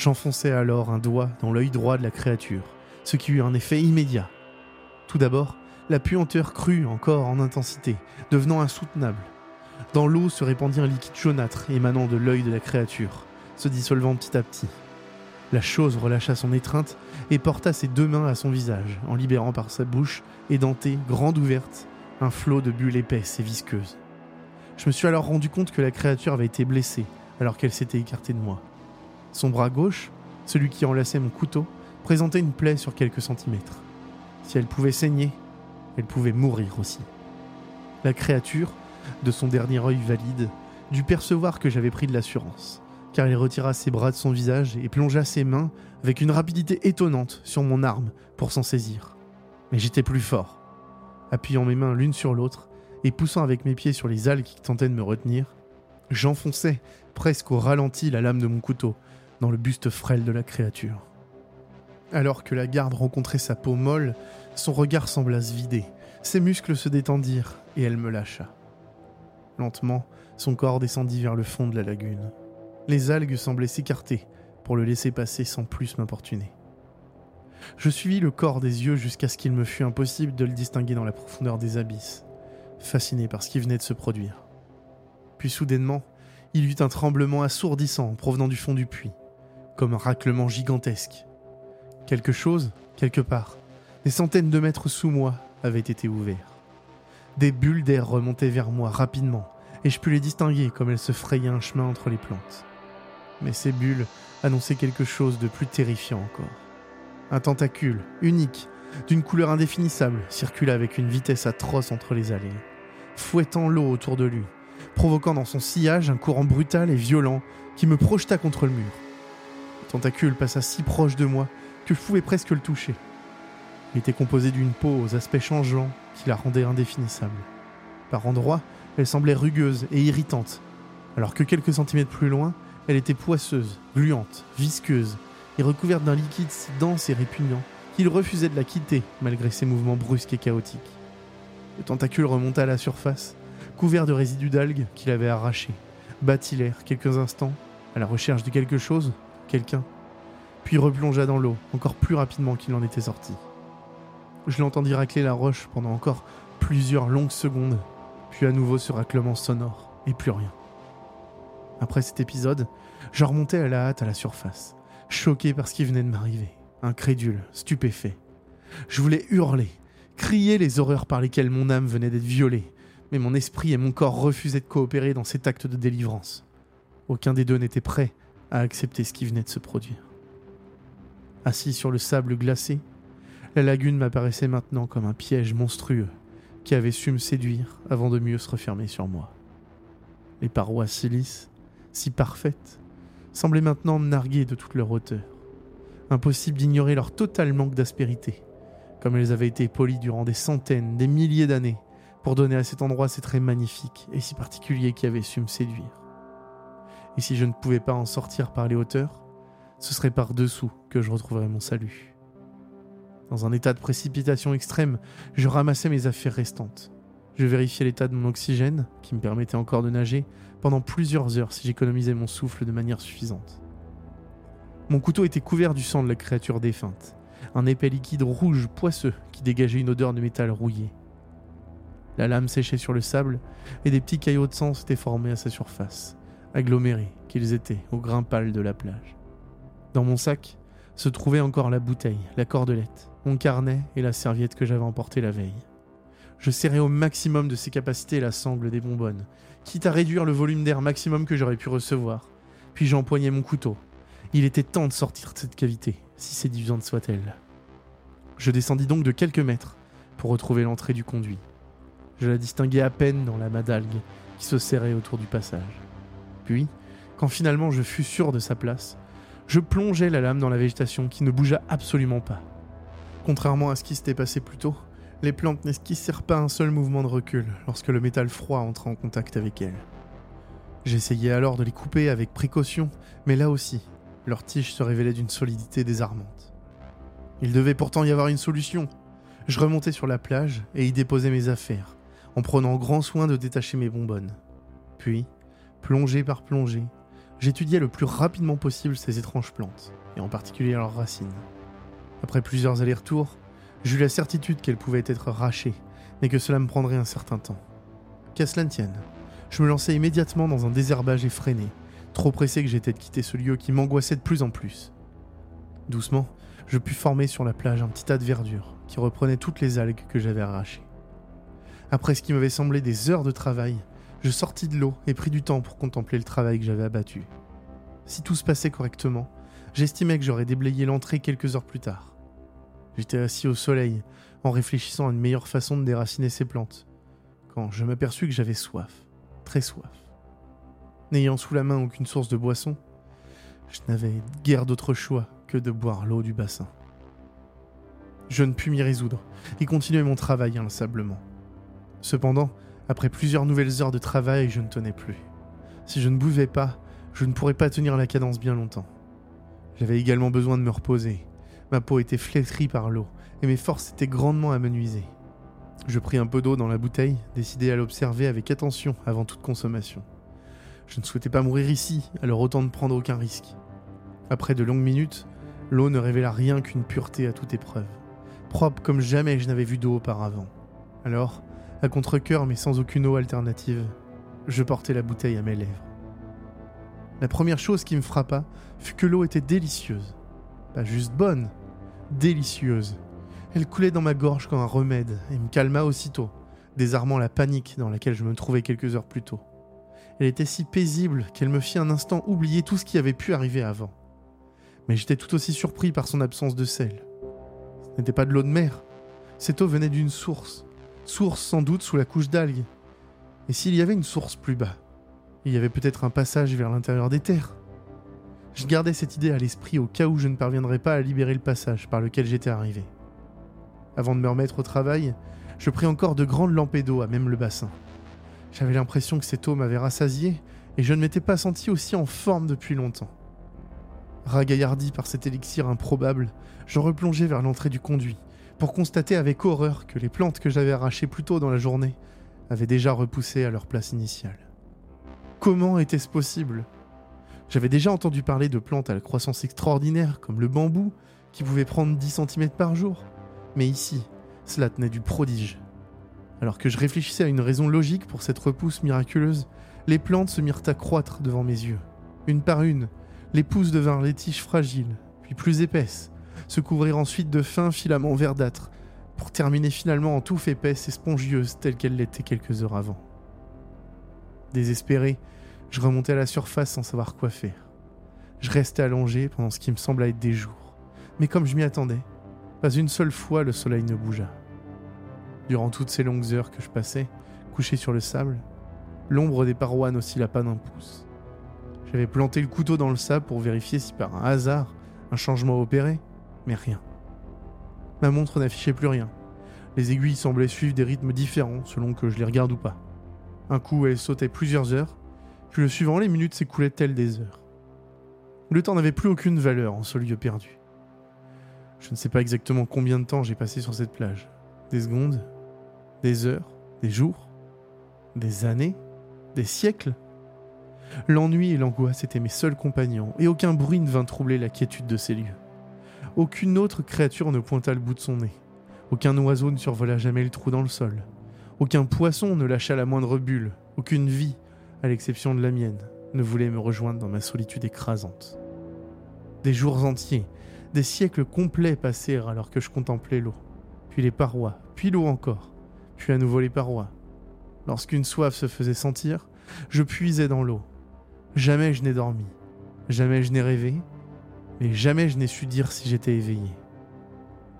j'enfonçai alors un doigt dans l'œil droit de la créature, ce qui eut un effet immédiat. Tout d'abord, la puanteur crut encore en intensité, devenant insoutenable. Dans l'eau se répandit un liquide jaunâtre émanant de l'œil de la créature, se dissolvant petit à petit. La chose relâcha son étreinte et porta ses deux mains à son visage, en libérant par sa bouche édentée, grande ouverte, un flot de bulles épaisses et visqueuses. Je me suis alors rendu compte que la créature avait été blessée alors qu'elle s'était écartée de moi. Son bras gauche, celui qui enlaçait mon couteau, présentait une plaie sur quelques centimètres. Si elle pouvait saigner, elle pouvait mourir aussi. La créature, de son dernier œil valide, dut percevoir que j'avais pris de l'assurance, car il retira ses bras de son visage et plongea ses mains avec une rapidité étonnante sur mon arme pour s'en saisir. Mais j'étais plus fort. Appuyant mes mains l'une sur l'autre et poussant avec mes pieds sur les algues qui tentaient de me retenir, j'enfonçais presque au ralenti la lame de mon couteau dans le buste frêle de la créature. Alors que la garde rencontrait sa peau molle, son regard sembla se vider, ses muscles se détendirent et elle me lâcha. Lentement, son corps descendit vers le fond de la lagune. Les algues semblaient s'écarter pour le laisser passer sans plus m'importuner. Je suivis le corps des yeux jusqu'à ce qu'il me fût impossible de le distinguer dans la profondeur des abysses, fasciné par ce qui venait de se produire. Puis soudainement, il y eut un tremblement assourdissant provenant du fond du puits, comme un raclement gigantesque. Quelque chose, quelque part, des centaines de mètres sous moi, avait été ouvert. Des bulles d'air remontaient vers moi rapidement, et je pus les distinguer comme elles se frayaient un chemin entre les plantes. Mais ces bulles annonçaient quelque chose de plus terrifiant encore. Un tentacule, unique, d'une couleur indéfinissable, circula avec une vitesse atroce entre les allées, fouettant l'eau autour de lui, provoquant dans son sillage un courant brutal et violent qui me projeta contre le mur. Le tentacule passa si proche de moi que je pouvais presque le toucher. Il était composé d'une peau aux aspects changeants qui la rendaient indéfinissable. Par endroits, elle semblait rugueuse et irritante, alors que quelques centimètres plus loin, elle était poisseuse, gluante, visqueuse et recouverte d'un liquide si dense et répugnant qu'il refusait de la quitter malgré ses mouvements brusques et chaotiques. Le tentacule remonta à la surface, couvert de résidus d'algues qu'il avait arrachés, battit l'air quelques instants, à la recherche de quelque chose, quelqu'un, puis replongea dans l'eau encore plus rapidement qu'il en était sorti. Je l'entendis racler la roche pendant encore plusieurs longues secondes, puis à nouveau ce raclement sonore, et plus rien. Après cet épisode, je remontais à la hâte à la surface, choqué par ce qui venait de m'arriver, incrédule, stupéfait. Je voulais hurler, crier les horreurs par lesquelles mon âme venait d'être violée, mais mon esprit et mon corps refusaient de coopérer dans cet acte de délivrance. Aucun des deux n'était prêt à accepter ce qui venait de se produire. Assis sur le sable glacé, la lagune m'apparaissait maintenant comme un piège monstrueux qui avait su me séduire avant de mieux se refermer sur moi. Les parois si lisses, si parfaites, semblaient maintenant me narguer de toute leur hauteur. Impossible d'ignorer leur total manque d'aspérité, comme elles avaient été polies durant des centaines, des milliers d'années, pour donner à cet endroit ces traits magnifiques et si particuliers qui avaient su me séduire. Et si je ne pouvais pas en sortir par les hauteurs, ce serait par-dessous que je retrouverais mon salut. Dans un état de précipitation extrême, je ramassais mes affaires restantes. Je vérifiais l'état de mon oxygène, qui me permettait encore de nager, pendant plusieurs heures si j'économisais mon souffle de manière suffisante. Mon couteau était couvert du sang de la créature défunte, un épais liquide rouge poisseux qui dégageait une odeur de métal rouillé. La lame séchait sur le sable et des petits caillots de sang s'étaient formés à sa surface, agglomérés qu'ils étaient au grain pâle de la plage. Dans mon sac se trouvait encore la bouteille, la cordelette, mon carnet et la serviette que j'avais emportée la veille. Je serrais au maximum de ses capacités la sangle des bonbonnes, quitte à réduire le volume d'air maximum que j'aurais pu recevoir. Puis j'empoignais mon couteau. Il était temps de sortir de cette cavité, si séduisante soit-elle. Je descendis donc de quelques mètres pour retrouver l'entrée du conduit. Je la distinguais à peine dans la d'algues qui se serrait autour du passage. Puis, quand finalement je fus sûr de sa place, je plongeai la lame dans la végétation qui ne bougea absolument pas. Contrairement à ce qui s'était passé plus tôt, les plantes n'esquissèrent pas un seul mouvement de recul lorsque le métal froid entra en contact avec elles. J'essayais alors de les couper avec précaution, mais là aussi, leurs tiges se révélaient d'une solidité désarmante. Il devait pourtant y avoir une solution. Je remontais sur la plage et y déposais mes affaires, en prenant grand soin de détacher mes bonbonnes. Puis, plongée par plongée, j'étudiais le plus rapidement possible ces étranges plantes, et en particulier leurs racines. Après plusieurs allers-retours, J'eus la certitude qu'elle pouvait être rachée, mais que cela me prendrait un certain temps. Qu'à cela ne tienne, je me lançai immédiatement dans un désherbage effréné, trop pressé que j'étais de quitter ce lieu qui m'angoissait de plus en plus. Doucement, je pus former sur la plage un petit tas de verdure qui reprenait toutes les algues que j'avais arrachées. Après ce qui m'avait semblé des heures de travail, je sortis de l'eau et pris du temps pour contempler le travail que j'avais abattu. Si tout se passait correctement, j'estimais que j'aurais déblayé l'entrée quelques heures plus tard. J'étais assis au soleil, en réfléchissant à une meilleure façon de déraciner ces plantes, quand je m'aperçus que j'avais soif, très soif. N'ayant sous la main aucune source de boisson, je n'avais guère d'autre choix que de boire l'eau du bassin. Je ne pus m'y résoudre et continuer mon travail inlassablement. Cependant, après plusieurs nouvelles heures de travail, je ne tenais plus. Si je ne buvais pas, je ne pourrais pas tenir la cadence bien longtemps. J'avais également besoin de me reposer Ma peau était flétrie par l'eau, et mes forces étaient grandement amenuisées. Je pris un peu d'eau dans la bouteille, décidé à l'observer avec attention avant toute consommation. Je ne souhaitais pas mourir ici, alors autant ne prendre aucun risque. Après de longues minutes, l'eau ne révéla rien qu'une pureté à toute épreuve, propre comme jamais je n'avais vu d'eau auparavant. Alors, à contre-coeur mais sans aucune eau alternative, je portai la bouteille à mes lèvres. La première chose qui me frappa fut que l'eau était délicieuse. Pas juste bonne, délicieuse. Elle coulait dans ma gorge comme un remède et me calma aussitôt, désarmant la panique dans laquelle je me trouvais quelques heures plus tôt. Elle était si paisible qu'elle me fit un instant oublier tout ce qui avait pu arriver avant. Mais j'étais tout aussi surpris par son absence de sel. Ce n'était pas de l'eau de mer. Cette eau venait d'une source. Source sans doute sous la couche d'algues. Et s'il y avait une source plus bas, il y avait peut-être un passage vers l'intérieur des terres. Je gardais cette idée à l'esprit au cas où je ne parviendrais pas à libérer le passage par lequel j'étais arrivé. Avant de me remettre au travail, je pris encore de grandes lampées d'eau à même le bassin. J'avais l'impression que cette eau m'avait rassasié et je ne m'étais pas senti aussi en forme depuis longtemps. Ragaillardi par cet élixir improbable, je replongeai vers l'entrée du conduit, pour constater avec horreur que les plantes que j'avais arrachées plus tôt dans la journée avaient déjà repoussé à leur place initiale. Comment était-ce possible? J'avais déjà entendu parler de plantes à la croissance extraordinaire, comme le bambou, qui pouvait prendre 10 cm par jour. Mais ici, cela tenait du prodige. Alors que je réfléchissais à une raison logique pour cette repousse miraculeuse, les plantes se mirent à croître devant mes yeux. Une par une, les pousses devinrent les tiges fragiles, puis plus épaisses, se couvrir ensuite de fins filaments verdâtres, pour terminer finalement en touffe épaisse et spongieuse telle qu'elle l'était quelques heures avant. Désespéré, je remontais à la surface sans savoir quoi faire. Je restais allongé pendant ce qui me sembla être des jours. Mais comme je m'y attendais, pas une seule fois le soleil ne bougea. Durant toutes ces longues heures que je passais, couché sur le sable, l'ombre des parois n'oscilla pas d'un pouce. J'avais planté le couteau dans le sable pour vérifier si par un hasard un changement opérait, mais rien. Ma montre n'affichait plus rien. Les aiguilles semblaient suivre des rythmes différents selon que je les regarde ou pas. Un coup, elles sautaient plusieurs heures, puis le suivant, les minutes s'écoulaient telles des heures. Le temps n'avait plus aucune valeur en ce lieu perdu. Je ne sais pas exactement combien de temps j'ai passé sur cette plage. Des secondes Des heures Des jours Des années Des siècles L'ennui et l'angoisse étaient mes seuls compagnons, et aucun bruit ne vint troubler la quiétude de ces lieux. Aucune autre créature ne pointa le bout de son nez. Aucun oiseau ne survola jamais le trou dans le sol. Aucun poisson ne lâcha la moindre bulle. Aucune vie, à l'exception de la mienne, ne voulait me rejoindre dans ma solitude écrasante. Des jours entiers, des siècles complets passèrent alors que je contemplais l'eau, puis les parois, puis l'eau encore, puis à nouveau les parois. Lorsqu'une soif se faisait sentir, je puisais dans l'eau. Jamais je n'ai dormi, jamais je n'ai rêvé, mais jamais je n'ai su dire si j'étais éveillé.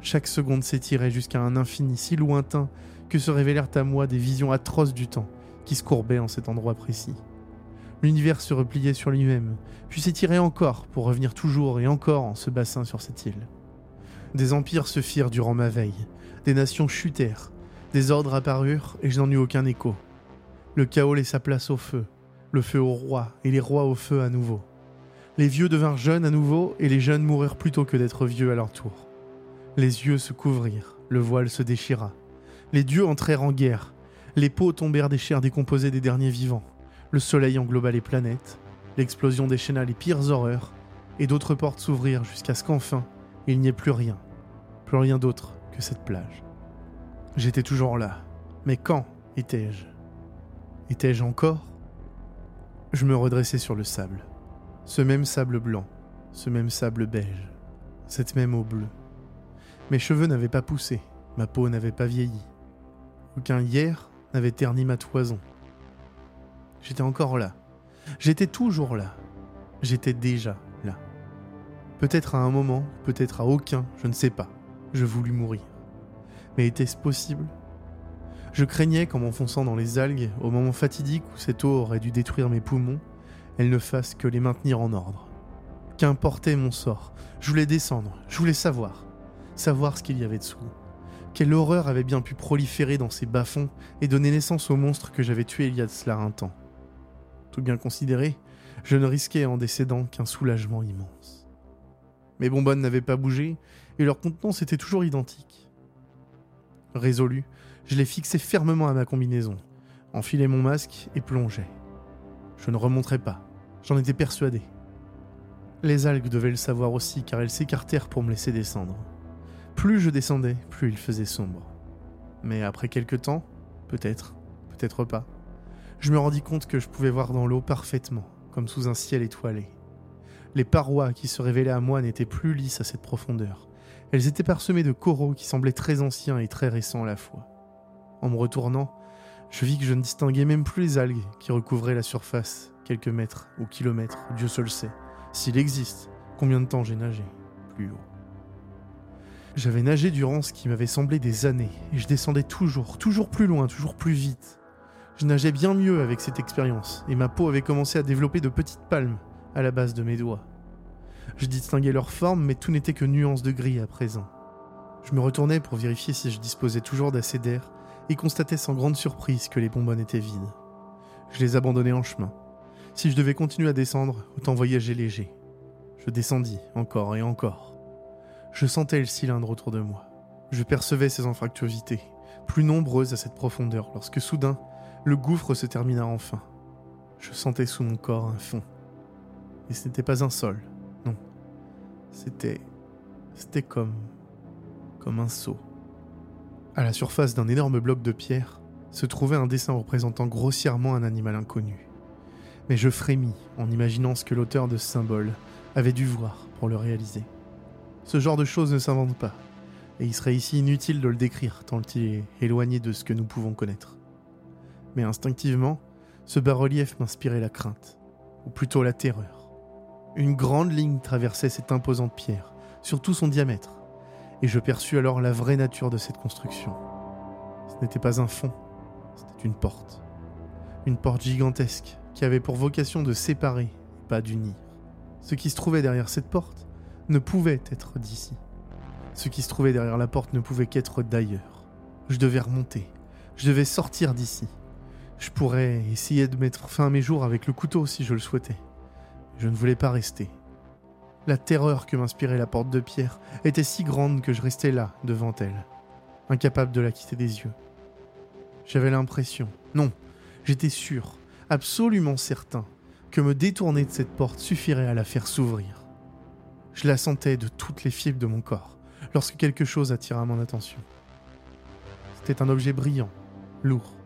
Chaque seconde s'étirait jusqu'à un infini si lointain que se révélèrent à moi des visions atroces du temps qui se courbaient en cet endroit précis. L'univers se repliait sur lui-même, puis s'étirait encore pour revenir toujours et encore en ce bassin sur cette île. Des empires se firent durant ma veille, des nations chutèrent, des ordres apparurent et je n'en eus aucun écho. Le chaos laissa place au feu, le feu au roi et les rois au feu à nouveau. Les vieux devinrent jeunes à nouveau et les jeunes moururent plutôt que d'être vieux à leur tour. Les yeux se couvrirent, le voile se déchira. Les dieux entrèrent en guerre, les peaux tombèrent des chairs décomposées des derniers vivants. Le soleil engloba les planètes, l'explosion déchaîna les pires horreurs, et d'autres portes s'ouvrirent jusqu'à ce qu'enfin, il n'y ait plus rien, plus rien d'autre que cette plage. J'étais toujours là, mais quand étais-je? Étais-je encore? Je me redressai sur le sable. Ce même sable blanc, ce même sable beige, cette même eau bleue. Mes cheveux n'avaient pas poussé, ma peau n'avait pas vieilli. Aucun hier n'avait terni ma toison. J'étais encore là. J'étais toujours là. J'étais déjà là. Peut-être à un moment, peut-être à aucun, je ne sais pas. Je voulus mourir. Mais était-ce possible? Je craignais qu'en m'enfonçant dans les algues, au moment fatidique où cette eau aurait dû détruire mes poumons, elle ne fasse que les maintenir en ordre. Qu'importait mon sort Je voulais descendre, je voulais savoir. Savoir ce qu'il y avait dessous. Quelle horreur avait bien pu proliférer dans ces bas-fonds et donner naissance au monstre que j'avais tué il y a de cela un temps tout bien considéré, je ne risquais en décédant qu'un soulagement immense. Mes bonbonnes n'avaient pas bougé, et leur contenance était toujours identique. Résolu, je les fixais fermement à ma combinaison, enfilai mon masque et plongeais. Je ne remonterais pas, j'en étais persuadé. Les algues devaient le savoir aussi, car elles s'écartèrent pour me laisser descendre. Plus je descendais, plus il faisait sombre. Mais après quelque temps, peut-être, peut-être pas, je me rendis compte que je pouvais voir dans l'eau parfaitement, comme sous un ciel étoilé. Les parois qui se révélaient à moi n'étaient plus lisses à cette profondeur. Elles étaient parsemées de coraux qui semblaient très anciens et très récents à la fois. En me retournant, je vis que je ne distinguais même plus les algues qui recouvraient la surface, quelques mètres ou kilomètres, Dieu seul sait. S'il existe, combien de temps j'ai nagé Plus haut. J'avais nagé durant ce qui m'avait semblé des années, et je descendais toujours, toujours plus loin, toujours plus vite. Je nageais bien mieux avec cette expérience, et ma peau avait commencé à développer de petites palmes à la base de mes doigts. Je distinguais leur forme, mais tout n'était que nuances de gris à présent. Je me retournais pour vérifier si je disposais toujours d'assez d'air, et constatais sans grande surprise que les bonbonnes étaient vides. Je les abandonnais en chemin. Si je devais continuer à descendre, autant voyager léger. Je descendis encore et encore. Je sentais le cylindre autour de moi. Je percevais ces anfractuosités, plus nombreuses à cette profondeur, lorsque soudain, le gouffre se termina enfin. Je sentais sous mon corps un fond. Et ce n'était pas un sol, non. C'était. C'était comme. comme un seau. À la surface d'un énorme bloc de pierre se trouvait un dessin représentant grossièrement un animal inconnu. Mais je frémis en imaginant ce que l'auteur de ce symbole avait dû voir pour le réaliser. Ce genre de choses ne s'invente pas, et il serait ici inutile de le décrire tant il est éloigné de ce que nous pouvons connaître. Mais instinctivement, ce bas-relief m'inspirait la crainte, ou plutôt la terreur. Une grande ligne traversait cette imposante pierre, sur tout son diamètre, et je perçus alors la vraie nature de cette construction. Ce n'était pas un fond, c'était une porte. Une porte gigantesque qui avait pour vocation de séparer, pas d'unir. Ce qui se trouvait derrière cette porte ne pouvait être d'ici. Ce qui se trouvait derrière la porte ne pouvait qu'être d'ailleurs. Je devais remonter. Je devais sortir d'ici. Je pourrais essayer de mettre fin à mes jours avec le couteau si je le souhaitais. Je ne voulais pas rester. La terreur que m'inspirait la porte de pierre était si grande que je restais là, devant elle, incapable de la quitter des yeux. J'avais l'impression, non, j'étais sûr, absolument certain, que me détourner de cette porte suffirait à la faire s'ouvrir. Je la sentais de toutes les fibres de mon corps lorsque quelque chose attira mon attention. C'était un objet brillant, lourd,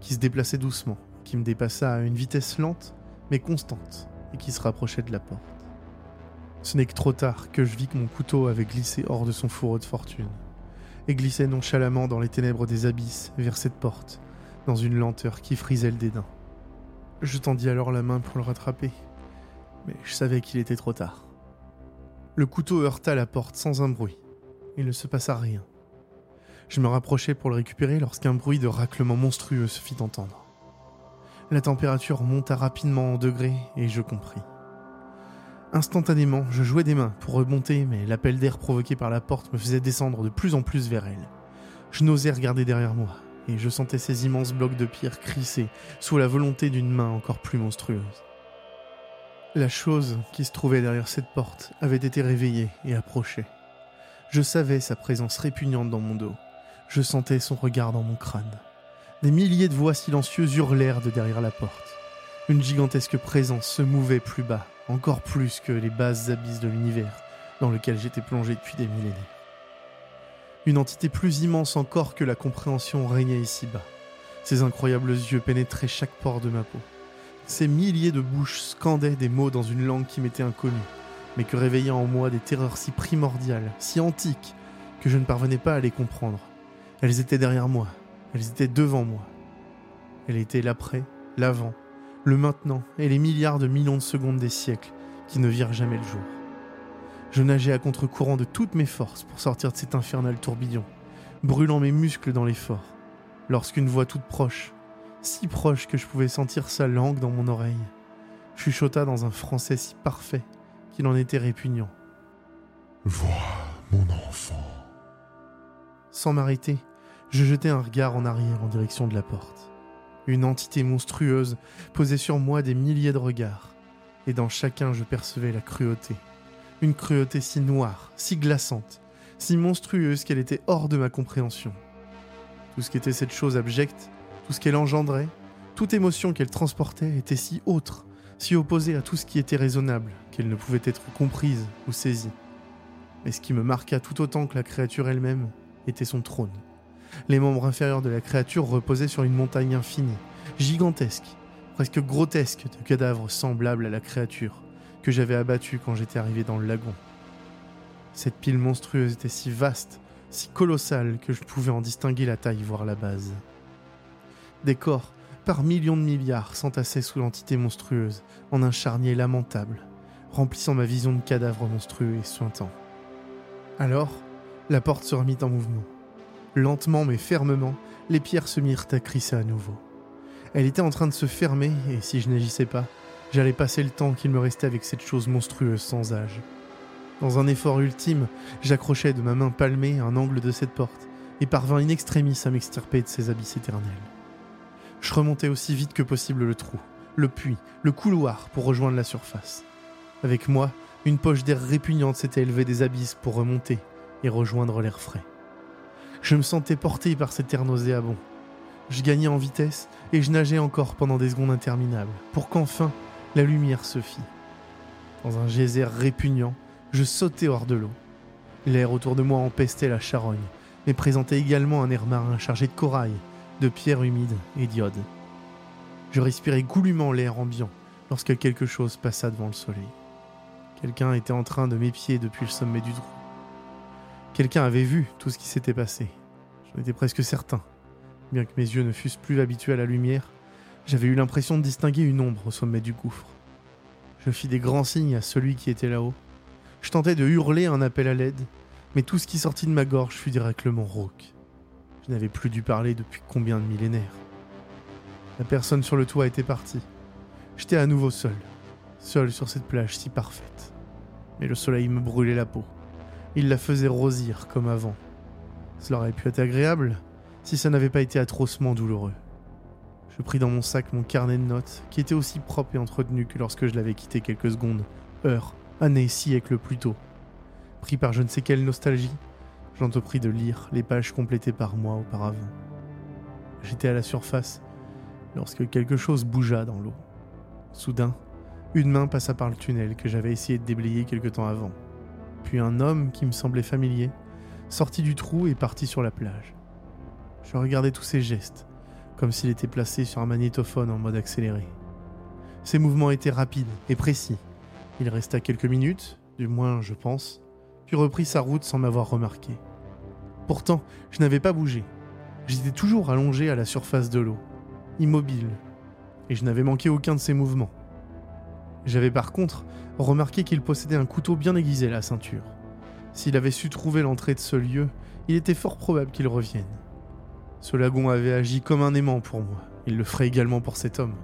qui se déplaçait doucement, qui me dépassa à une vitesse lente mais constante et qui se rapprochait de la porte. Ce n'est que trop tard que je vis que mon couteau avait glissé hors de son fourreau de fortune et glissait nonchalamment dans les ténèbres des abysses vers cette porte, dans une lenteur qui frisait le dédain. Je tendis alors la main pour le rattraper, mais je savais qu'il était trop tard. Le couteau heurta la porte sans un bruit. Il ne se passa rien. Je me rapprochai pour le récupérer lorsqu'un bruit de raclement monstrueux se fit entendre. La température monta rapidement en degrés et je compris. Instantanément, je jouais des mains pour remonter, mais l'appel d'air provoqué par la porte me faisait descendre de plus en plus vers elle. Je n'osais regarder derrière moi, et je sentais ces immenses blocs de pierre crisser sous la volonté d'une main encore plus monstrueuse. La chose qui se trouvait derrière cette porte avait été réveillée et approchait. Je savais sa présence répugnante dans mon dos. Je sentais son regard dans mon crâne. Des milliers de voix silencieuses hurlèrent de derrière la porte. Une gigantesque présence se mouvait plus bas, encore plus que les basses abysses de l'univers dans lequel j'étais plongé depuis des millénaires. Une entité plus immense encore que la compréhension régnait ici-bas. Ses incroyables yeux pénétraient chaque pore de ma peau. Ces milliers de bouches scandaient des mots dans une langue qui m'était inconnue, mais que réveillaient en moi des terreurs si primordiales, si antiques, que je ne parvenais pas à les comprendre. Elles étaient derrière moi, elles étaient devant moi. Elles étaient l'après, l'avant, le maintenant et les milliards de millions de secondes des siècles qui ne virent jamais le jour. Je nageais à contre-courant de toutes mes forces pour sortir de cet infernal tourbillon, brûlant mes muscles dans l'effort, lorsqu'une voix toute proche, si proche que je pouvais sentir sa langue dans mon oreille, chuchota dans un français si parfait qu'il en était répugnant. Vois mon enfant. Sans m'arrêter, je jetai un regard en arrière en direction de la porte. Une entité monstrueuse posait sur moi des milliers de regards, et dans chacun je percevais la cruauté. Une cruauté si noire, si glaçante, si monstrueuse qu'elle était hors de ma compréhension. Tout ce qu'était cette chose abjecte, tout ce qu'elle engendrait, toute émotion qu'elle transportait était si autre, si opposée à tout ce qui était raisonnable, qu'elle ne pouvait être comprise ou saisie. Mais ce qui me marqua tout autant que la créature elle-même était son trône. Les membres inférieurs de la créature reposaient sur une montagne infinie, gigantesque, presque grotesque de cadavres semblables à la créature que j'avais abattue quand j'étais arrivé dans le lagon. Cette pile monstrueuse était si vaste, si colossale que je pouvais en distinguer la taille, voire la base. Des corps, par millions de milliards, s'entassaient sous l'entité monstrueuse, en un charnier lamentable, remplissant ma vision de cadavres monstrueux et suintants. Alors, la porte se remit en mouvement. Lentement mais fermement, les pierres se mirent à crisser à nouveau. Elle était en train de se fermer, et si je n'agissais pas, j'allais passer le temps qu'il me restait avec cette chose monstrueuse sans âge. Dans un effort ultime, j'accrochai de ma main palmée un angle de cette porte, et parvins in extremis à m'extirper de ces abysses éternels. Je remontais aussi vite que possible le trou, le puits, le couloir pour rejoindre la surface. Avec moi, une poche d'air répugnante s'était élevée des abysses pour remonter et rejoindre l'air frais. Je me sentais porté par cet air nauséabond. Je gagnais en vitesse et je nageais encore pendant des secondes interminables, pour qu'enfin la lumière se fît. Dans un geyser répugnant, je sautais hors de l'eau. L'air autour de moi empestait la charogne, mais présentait également un air marin chargé de corail, de pierres humides et d'iode. Je respirais goulûment l'air ambiant lorsque quelque chose passa devant le soleil. Quelqu'un était en train de m'épier depuis le sommet du trou. Quelqu'un avait vu tout ce qui s'était passé. J'en étais presque certain. Bien que mes yeux ne fussent plus habitués à la lumière, j'avais eu l'impression de distinguer une ombre au sommet du gouffre. Je fis des grands signes à celui qui était là-haut. Je tentais de hurler un appel à l'aide, mais tout ce qui sortit de ma gorge fut directement rauque. Je n'avais plus dû parler depuis combien de millénaires. La personne sur le toit était partie. J'étais à nouveau seul, seul sur cette plage si parfaite. Mais le soleil me brûlait la peau. Il la faisait rosir comme avant. Cela aurait pu être agréable si ça n'avait pas été atrocement douloureux. Je pris dans mon sac mon carnet de notes, qui était aussi propre et entretenu que lorsque je l'avais quitté quelques secondes, heures, années, siècles plus tôt. Pris par je ne sais quelle nostalgie, j'entrepris de lire les pages complétées par moi auparavant. J'étais à la surface lorsque quelque chose bougea dans l'eau. Soudain, une main passa par le tunnel que j'avais essayé de déblayer quelque temps avant. Puis un homme qui me semblait familier sortit du trou et partit sur la plage. Je regardais tous ses gestes, comme s'il était placé sur un magnétophone en mode accéléré. Ses mouvements étaient rapides et précis. Il resta quelques minutes, du moins je pense, puis reprit sa route sans m'avoir remarqué. Pourtant, je n'avais pas bougé. J'étais toujours allongé à la surface de l'eau, immobile, et je n'avais manqué aucun de ses mouvements. J'avais par contre remarqué qu'il possédait un couteau bien aiguisé à la ceinture. S'il avait su trouver l'entrée de ce lieu, il était fort probable qu'il revienne. Ce lagon avait agi comme un aimant pour moi. Il le ferait également pour cet homme.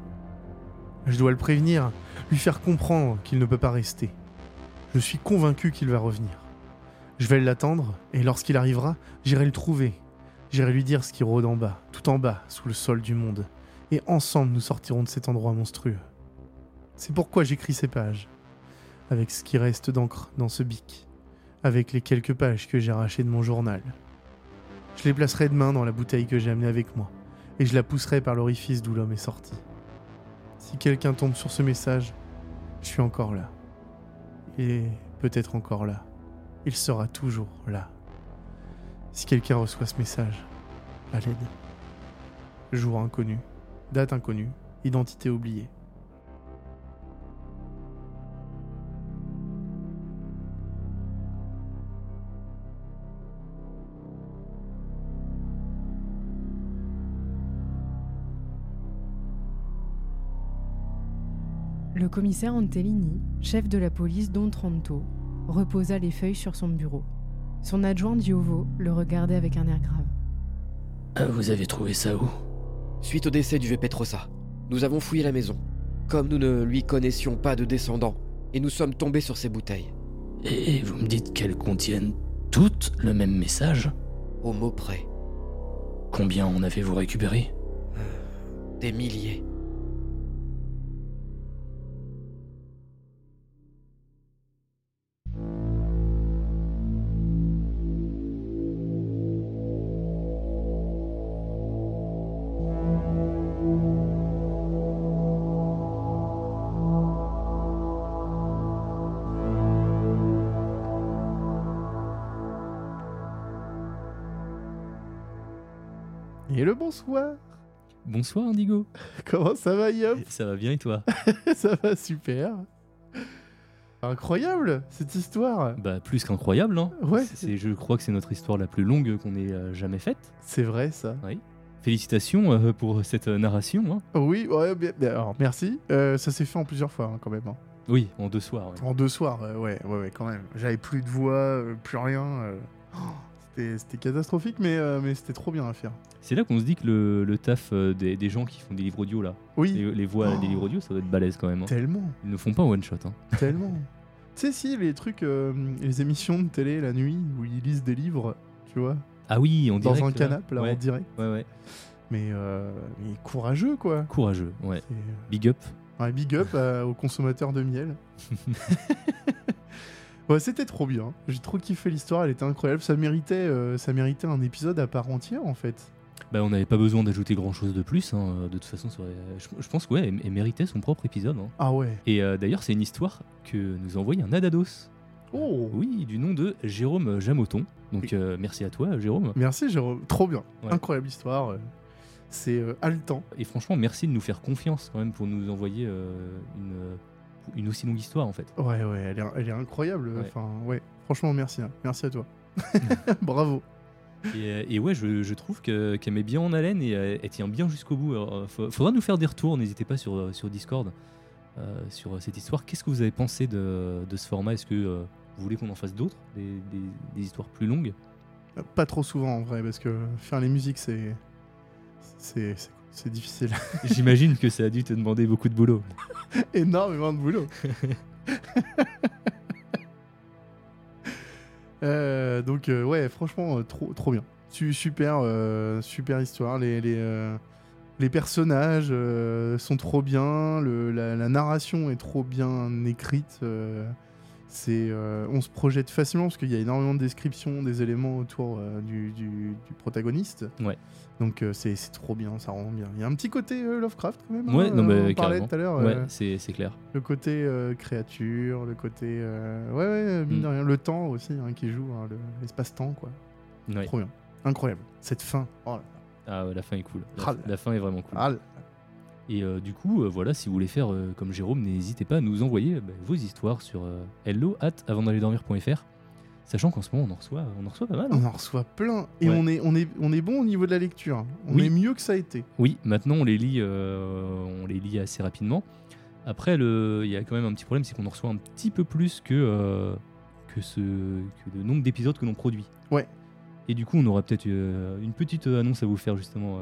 Je dois le prévenir, lui faire comprendre qu'il ne peut pas rester. Je suis convaincu qu'il va revenir. Je vais l'attendre, et lorsqu'il arrivera, j'irai le trouver. J'irai lui dire ce qui rôde en bas, tout en bas, sous le sol du monde. Et ensemble, nous sortirons de cet endroit monstrueux. C'est pourquoi j'écris ces pages. Avec ce qui reste d'encre dans ce bic. Avec les quelques pages que j'ai arrachées de mon journal. Je les placerai demain dans la bouteille que j'ai amenée avec moi. Et je la pousserai par l'orifice d'où l'homme est sorti. Si quelqu'un tombe sur ce message, je suis encore là. Et peut-être encore là. Il sera toujours là. Si quelqu'un reçoit ce message, à l'aide. Jour inconnu, date inconnue, identité oubliée. Commissaire Antellini, chef de la police d'Ontranto, reposa les feuilles sur son bureau. Son adjoint Diovo le regardait avec un air grave. Ah, vous avez trouvé ça où? Suite au décès du vieux Petrosa, nous avons fouillé la maison. Comme nous ne lui connaissions pas de descendants, et nous sommes tombés sur ces bouteilles, Et vous me dites qu'elles contiennent toutes le même message? Au mot près. Combien en avez-vous récupéré? Des milliers. Bonsoir Bonsoir Indigo. Comment ça va Yop Ça va bien et toi? Ça va super Incroyable cette histoire Bah plus qu'incroyable, hein Ouais. C'est, je crois que c'est notre histoire la plus longue qu'on ait euh, jamais faite. C'est vrai ça Félicitations euh, pour cette euh, narration. Hein. Oui, ouais, bien- bien, alors merci. Ça s'est fait en plusieurs fois hein, quand même. hein. Oui, en deux soirs. ouais. En deux soirs, ouais, ouais, ouais, quand même. J'avais plus de voix, plus rien. Oh, c'était- catastrophique, mais, euh, mais c'était trop bien à faire. C'est là qu'on se dit que le, le taf euh, des, des gens qui font des livres audio là, Oui, les, les voix Oh. des livres audio, ça doit être balèze quand même. hein. tellement, Ils ne font pas one shot. Hein. tellement. tu sais, si, les trucs, euh, les émissions de télé la nuit où ils lisent des livres, tu vois, Ah oui, en dans direct. un là. canapé, là, ouais. en direct. ouais, ouais. Mais, euh, mais courageux, quoi. Courageux, ouais. Big up. Ouais, big up aux consommateurs de miel. Ouais, c'était trop bien. J'ai trop kiffé l'histoire, elle était incroyable. Ça méritait, euh, ça méritait un épisode à part entière en fait. Bah, on n'avait pas besoin d'ajouter grand chose de plus. hein. De toute façon, ça aurait- je, je pense que ouais, elle, elle méritait son propre épisode. hein. Ah ouais. Et euh, d'ailleurs, c'est une histoire que nous a envoyé un Adados. Oh. Oui, du nom de Jérôme Jamoton. Donc euh, merci à toi, Jérôme. Merci Jérôme. Trop bien. Ouais. Incroyable histoire. C'est haletant. Et franchement, merci de nous faire confiance quand même pour nous envoyer une, une aussi longue histoire en fait. Ouais, ouais, elle est, elle est incroyable. Ouais. Enfin, ouais. Franchement, merci. hein. Merci à toi. Bravo. Et, euh, et ouais, je, je trouve que- qu'elle met bien en haleine et euh, elle tient bien jusqu'au bout. Alors, euh, fa- faudra nous faire des retours, n'hésitez pas sur, sur Discord euh, sur cette histoire. Qu'est-ce que vous avez pensé de, de ce format? Est-ce que euh, vous voulez qu'on en fasse d'autres des, des- des histoires plus longues? Pas trop souvent en vrai, parce que faire les musiques, c'est. C'est c'est- difficile. J'imagine que ça a dû te demander beaucoup de boulot. Énormément de boulot. Euh, donc, euh, ouais, franchement, euh, trop, trop bien. Su- super, euh, super histoire. Les, les, les personnages sont trop bien. le- la, la narration est trop bien écrite. C'est, euh, on se projette facilement parce qu'il y a énormément de descriptions des éléments autour euh, du, du- du protagoniste. Ouais. Donc euh, c'est, trop bien, ça rend bien. Il y a un petit côté Lovecraft quand même. Ouais, hein, non, mais on parlait tout à l'heure. Ouais, c'est c'est clair. le côté créature, le côté. ouais, ouais, mine Mm. de rien. Le temps aussi hein, qui joue, hein, le- l'espace-temps, quoi. Ouais. Trop bien. Incroyable. Cette fin. Oh là Ah ouais, la fin est cool. La, Ah la fin est vraiment cool. Ah. Et euh, du coup, euh, voilà, si vous voulez faire euh, comme Jérôme, n'hésitez pas à nous envoyer bah, vos histoires sur hello at avant d'aller dormir.fr. Sachant qu'en ce moment, on en reçoit, on en reçoit pas mal. hein. On en reçoit plein. Et Ouais. on, est, on, est, on est bon au niveau de la lecture. On Oui. est mieux que ça a été. Oui, maintenant on les lit, on les lit assez rapidement. Après, il y a quand même un petit problème, c'est qu'on en reçoit un petit peu plus que, que, ce, que le nombre d'épisodes que l'on produit. Ouais. Et du coup, on aura peut-être une petite annonce à vous faire justement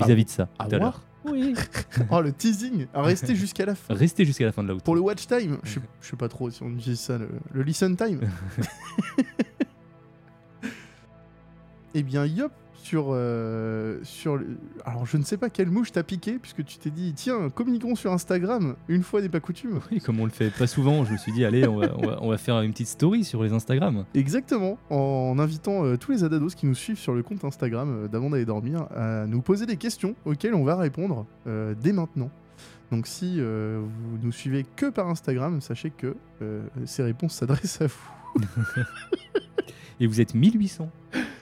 Ah vis-à-vis de ça à tout à l'heure. Oui. Oh, le teasing. Restez jusqu'à la fin. Restez jusqu'à la fin de la Pour le watch time, je sais- je sais pas trop si on utilise ça, le, le listen time. Eh bien, Yop, sur, euh, sur le- Alors, je ne sais pas quelle mouche t'a piqué, puisque tu t'es dit, tiens, communiquons sur Instagram, une fois n'est pas coutume. Oui, comme on le fait pas souvent, je me suis dit, allez, on va, on va- on va faire une petite story sur les Instagram. Exactement, en invitant euh, tous les Adados qui nous suivent sur le compte Instagram euh, d'avant d'aller dormir à nous poser des questions auxquelles on va répondre euh, dès maintenant. Donc si vous nous suivez que par Instagram, sachez que ces réponses s'adressent à vous. Et vous êtes 1800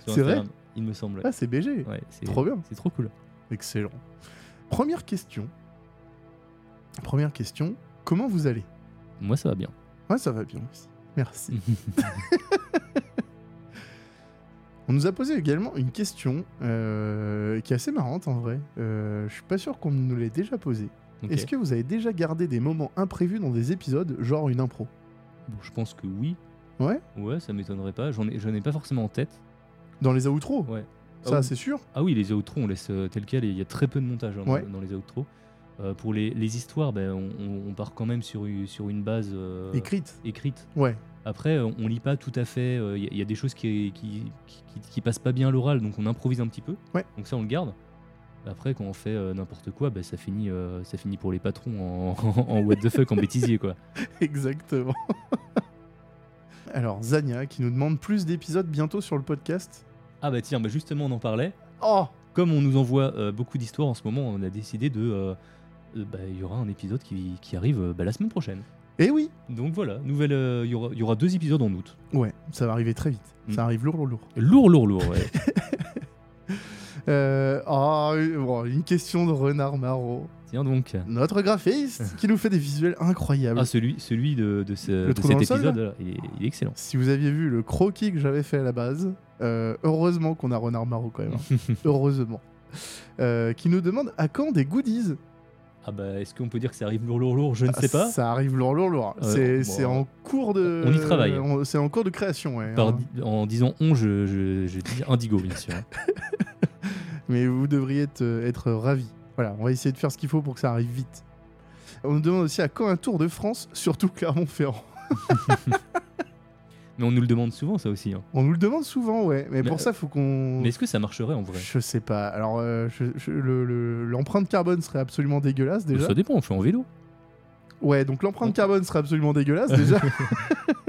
sur C'est vrai il me semble. Ah, c'est BG. Ouais, c'est Trop bien. C'est trop cool. Excellent. Première question. Première question. Comment vous allez? Moi, ça va bien. Ouais, ça va bien aussi. Merci. On nous a posé également une question euh, qui est assez marrante en vrai. Euh, je suis pas sûr qu'on nous l'ait déjà posée. Est-ce que vous avez déjà gardé des moments imprévus dans des épisodes, genre une impro? Bon, je pense que oui. Ouais? Ouais, ça m'étonnerait pas. J'en ai, j'en ai pas forcément en tête. Dans les outros Ouais. Ça, Ah oui. c'est sûr Ah oui, les outros, on laisse euh, tel quel et il y a très peu de montage hein, dans- Ouais. dans, les outros. Euh, pour les, les histoires, ben, on, part quand même sur, une- sur une base euh, Écrite écrite. Ouais. Après, on, lit pas tout à fait. Il y, a- il y a des choses qui, qui, qui, qui- qui passent pas bien à l'oral, donc on improvise un petit peu. Ouais. Donc ça, on le garde. Après, quand on fait euh, n'importe quoi, ben, ça, finit, euh, ça finit pour les patrons en, en what the fuck, en bêtisier, quoi. Exactement. Alors, Zania qui nous demande plus d'épisodes bientôt sur le podcast. Ah bah tiens, bah justement, on en parlait. Oh Comme on nous envoie euh, beaucoup d'histoires en ce moment, on a décidé de. euh, euh, bah, Il y aura un épisode qui, qui arrive euh, bah, la semaine prochaine. Eh oui Donc voilà, nouvelle, euh, il y, aura, il y aura deux épisodes en août. Ouais, ça va arriver très vite. Mm. Ça arrive lourd, lourd, lourd. Lourd, lourd, lourd, ouais. Euh, oh, bon, une question de Renard Marot. Tiens donc. Notre graphiste qui nous fait des visuels incroyables. Ah, celui, celui de, de, ce- de trou cet épisode, là, il, est, il est excellent. Si vous aviez vu le croquis que j'avais fait à la base, euh, heureusement qu'on a Renard Marot quand même. hein. heureusement. Euh, qui nous demande à quand des goodies Ah bah, est-ce qu'on peut dire que ça arrive lourd, lourd, lourd? Je ne Ah, sais pas. Ça arrive lourd, lourd, lourd. Euh, c'est bon, en cours de. on y travaille. C'est en cours de création, ouais. Par hein. en disant on, je, je, je dis indigo, bien sûr. hein. Mais vous devriez être, être ravis. Voilà, on va essayer de faire ce qu'il faut pour que ça arrive vite. On nous demande aussi à quand un tour de France, surtout Clermont-Ferrand. Mais on nous le demande souvent, ça aussi. hein. On nous le demande souvent, ouais. Mais, Mais, pour euh, ça, faut qu'on. Mais est-ce que ça marcherait en vrai? Je sais pas. Alors, euh, le- le- l'empreinte carbone serait absolument dégueulasse déjà. Ça dépend, on fait en vélo. Ouais, donc l'empreinte On- carbone serait absolument dégueulasse déjà.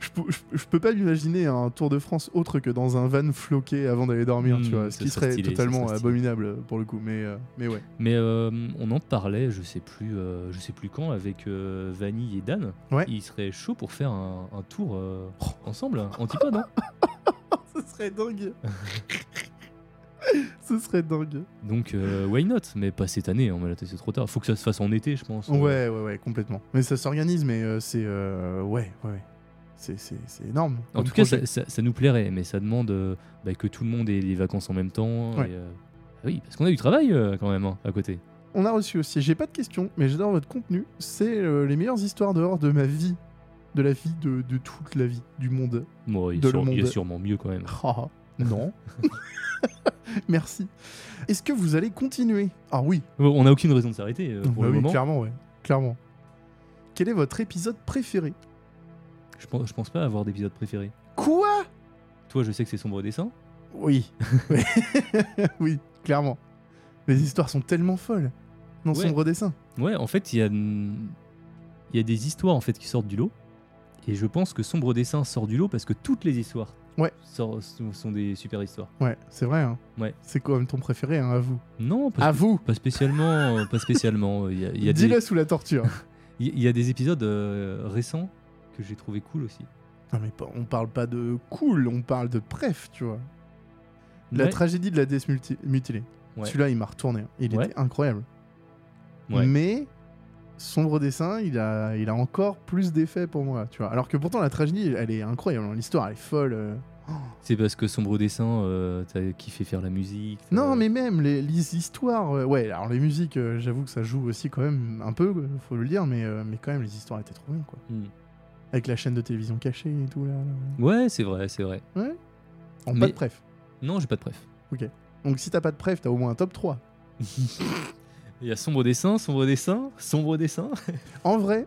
je, je peux pas m'imaginer un Tour de France autre que dans un van floqué avant d'aller dormir, Hmm, tu vois. Ce qui serait stylé, totalement serait abominable pour le coup. Mais, euh, mais ouais. Mais euh, on en parlait, je sais plus, euh, je sais plus quand, avec Vanille et Dan. Ouais. Ils seraient chauds pour faire un, un tour ensemble, antipode. Hein Ce serait dingue. Ce serait dingue. Donc euh, why not? Mais pas cette année, hein, c'est trop tard. Faut que ça se fasse en été, je pense. Ouais, ouais, ouais, complètement. Mais ça s'organise, mais euh, c'est. euh, ouais, ouais, ouais. C'est- énorme. En tout cas, ça, ça- ça nous plairait, mais ça demande euh, bah, que tout le monde ait les vacances en même temps. Ouais. et, euh, oui, parce qu'on a du travail euh, quand même hein, à côté. On a reçu aussi, j'ai pas de questions, mais j'adore votre contenu. C'est les meilleures histoires dehors de ma vie. De la vie, de, de toute la vie, du monde. Bon, il, De monde. sûrement mieux quand même. Ah, non. Merci. Est-ce que vous allez continuer? Ah oui. On n'a aucune raison de s'arrêter pour Bah le oui, moment. clairement, ouais. Clairement. Quel est votre épisode préféré? Je pense, je pense pas avoir d'épisode préféré. Quoi? Toi, je sais que c'est Sombre Dessin. Oui. oui, clairement. Les histoires sont tellement folles dans Ouais. Sombre Dessin. Ouais, en fait, il y a, il y a des histoires en fait qui sortent du lot. Et je pense que Sombre Dessin sort du lot parce que toutes les histoires Ouais. sort- sont, des super histoires. Ouais, c'est vrai. Hein. Ouais. C'est quand même ton préféré, hein, à vous. Non, pas, À spé- vous pas spécialement. pas spécialement. Il y a, il y a des, Dis-le sous la torture. il y- il y a des épisodes euh, récents que j'ai trouvé cool aussi. non, mais on parle pas de cool, on parle de bref, tu vois. La Ouais. tragédie de la déesse multi- mutilée. Ouais. Celui-là, il m'a retourné. Il Ouais. était incroyable. Mais Sombre Dessin, il a, il a encore plus d'effet pour moi, tu vois. Alors que pourtant, la tragédie, elle est incroyable. hein. L'histoire, elle est folle. euh. C'est parce que Sombre Dessin, euh, t'as kiffé faire la musique. Non, mais même les, les histoires. euh, ouais, alors les musiques, euh, j'avoue que ça joue aussi quand même un peu, faut le dire, mais, mais quand même, les histoires étaient trop bien, quoi. Hmm. Avec la chaîne de télévision cachée et tout, là. là. Ouais, c'est vrai, c'est vrai. En Mais- pas de préf. Non, j'ai pas de préf. Donc si t'as pas de préf, t'as au moins un top 3. Il y a Sombre Dessin, Sombre Dessin, Sombre Dessin. En vrai,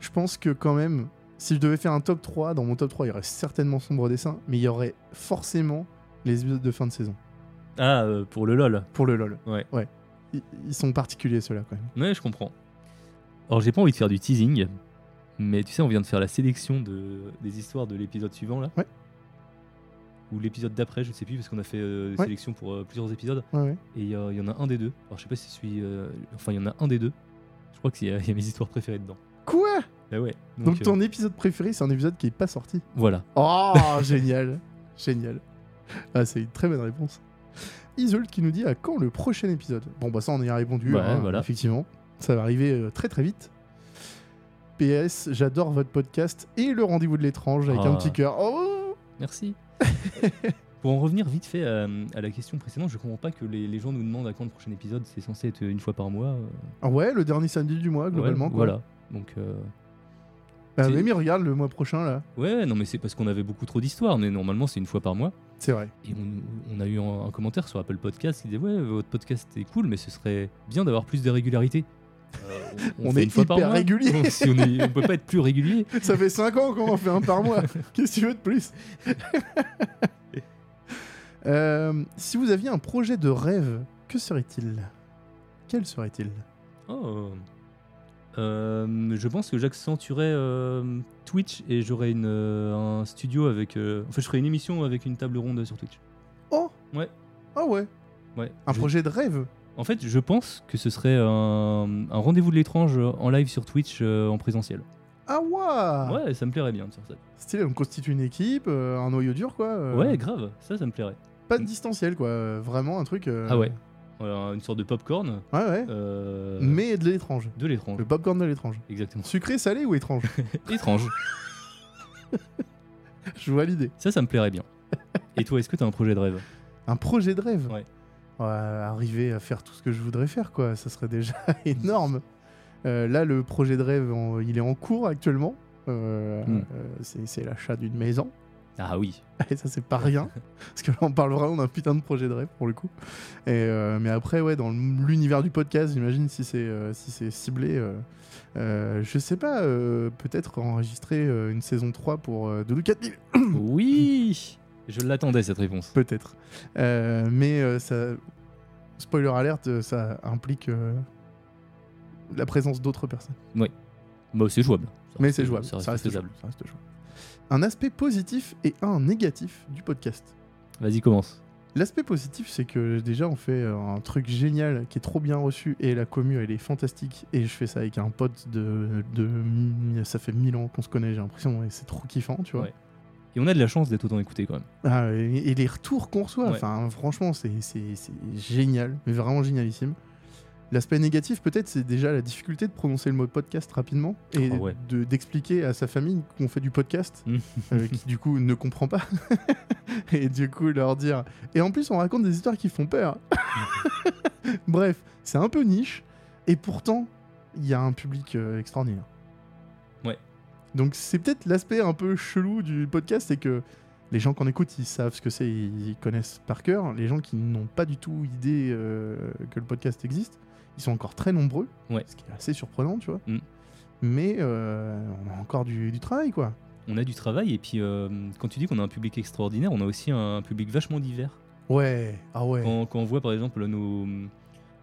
je pense que quand même, si je devais faire un top 3, dans mon top 3, il y aurait certainement Sombre Dessin, mais il y aurait forcément les épisodes de fin de saison. Ah, euh, pour le LOL. Pour le LOL. Ouais. Ouais. Ils, ils sont particuliers, ceux-là, quand même. Ouais, je comprends. Alors, j'ai pas envie de faire du teasing, mais tu sais, on vient de faire la sélection de, des histoires de l'épisode suivant, là. Ouais. Ou l'épisode d'après, je sais plus, parce qu'on a fait euh, Ouais. sélection pour euh, plusieurs épisodes. Ouais. Et il y, y en a un des deux. Alors, je sais pas si celui. euh, Enfin, il y en a un des deux. Je crois qu'il y, a- il y a mes histoires préférées dedans. Quoi? Ah ouais. Donc, euh, ton épisode préféré, c'est un épisode qui est pas sorti. Voilà. Oh, génial. Génial. Ah, c'est une très bonne réponse. Isolde qui nous dit à quand le prochain épisode? Bon, bah ça, on y a répondu. Ouais, hein, voilà. Effectivement. Ça va arriver euh, très très vite. PS, j'adore votre podcast et le rendez-vous de l'étrange avec un Ah. petit cœur. Oh Merci. Pour en revenir vite fait à, à la question précédente, je comprends pas que les, les gens nous demandent à quand le prochain épisode. C'est censé être une fois par mois. euh, Ah Ouais, le dernier samedi du mois, globalement. ouais, quoi. Voilà. Donc. euh, Bah, mais regarde le mois prochain, là. Ouais, non, mais c'est parce qu'on avait beaucoup trop d'histoires. Mais normalement, c'est une fois par mois. C'est vrai. Et on, on a eu un, un commentaire sur Apple Podcast qui disait Ouais, votre podcast est cool, mais ce serait bien d'avoir plus de régularité. Euh, On fait est une fois par hyper mois. régulier. si on, est- on peut pas être plus régulier. Ça fait 5 ans qu'on en fait un par mois. Qu'est-ce que tu veux de plus Euh, Si vous aviez un projet de rêve, que serait-il? Quel serait-il? Oh. Euh, je pense que j'accentuerais euh, Twitch et j'aurais un studio avec. en fait, je ferais une émission avec une table ronde sur Twitch. Oh Ouais. Ah ouais Ouais. Un Je- projet de rêve? En fait, je pense que ce serait un, un rendez-vous de l'étrange en live sur Twitch euh, en présentiel. Ah ouais Ouais, ça me plairait bien de faire ça. Stylé, on constitue une équipe, euh, un noyau dur quoi. euh, Ouais, grave, ça, ça me plairait. Pas de distanciel quoi, euh, vraiment un truc. euh, Ah ouais. Voilà, une sorte de popcorn. Ouais, ouais. euh, Mais de l'étrange. De l'étrange. Le popcorn de l'étrange. Exactement. Sucré, salé ou étrange? Étrange. Je vois l'idée. Ça, ça me plairait bien. Et toi, est-ce que t'as un projet de rêve? Un projet de rêve? Ouais. Arriver à faire tout ce que je voudrais faire, quoi. Ça serait déjà énorme. Euh, là, le projet de rêve, il est en cours actuellement. Euh, Hmm. euh, c'est l'achat d'une maison. Ah oui. Et ça, c'est pas rien. Parce que là, on parle vraiment d'un putain de projet de rêve, pour le coup. Et, mais après, ouais, dans l'univers du podcast, j'imagine si c'est si c'est ciblé. je sais pas, peut-être enregistrer une saison 3 pour Doudou 4000. oui Je l'attendais, cette réponse. Peut-être. Euh, mais euh, ça. Spoiler alerte, euh, ça implique euh, la présence d'autres personnes. Bah, c'est jouable. Ça Mais c'est jouable. Ça reste, faisable. jouable. Ça reste jouable. un aspect positif et un négatif du podcast. Vas-y, commence. L'aspect positif, c'est que déjà on fait un truc génial qui est trop bien reçu et la commu elle est fantastique et je fais ça avec un pote de, de ça fait mille ans qu'on se connaît j'ai l'impression et c'est trop kiffant tu vois. Ouais. Et on a de la chance d'être autant écouté quand même. Ah, et, les retours qu'on reçoit, Ouais. franchement c'est génial, mais vraiment génialissime. L'aspect négatif peut-être c'est déjà la difficulté de prononcer le mot podcast rapidement et Ah ouais. de- d'expliquer à sa famille qu'on fait du podcast, Mm. euh, qui du coup ne comprend pas. et du coup leur dire... Et en plus on raconte des histoires qui font peur. Bref, c'est un peu niche et pourtant il y a un public euh, extraordinaire. Donc c'est peut-être l'aspect un peu chelou du podcast, c'est que les gens qu'on écoute, ils savent ce que c'est, ils connaissent par cœur. Les gens qui n'ont pas du tout idée euh, que le podcast existe, ils sont encore très nombreux, Ouais. ce qui est assez surprenant, tu vois. Mm. Mais euh, on a encore du, du travail, quoi. On a du travail et puis euh, quand tu dis qu'on a un public extraordinaire, on a aussi un public vachement divers. Ouais, ah ouais. Quand, quand on voit par exemple nos.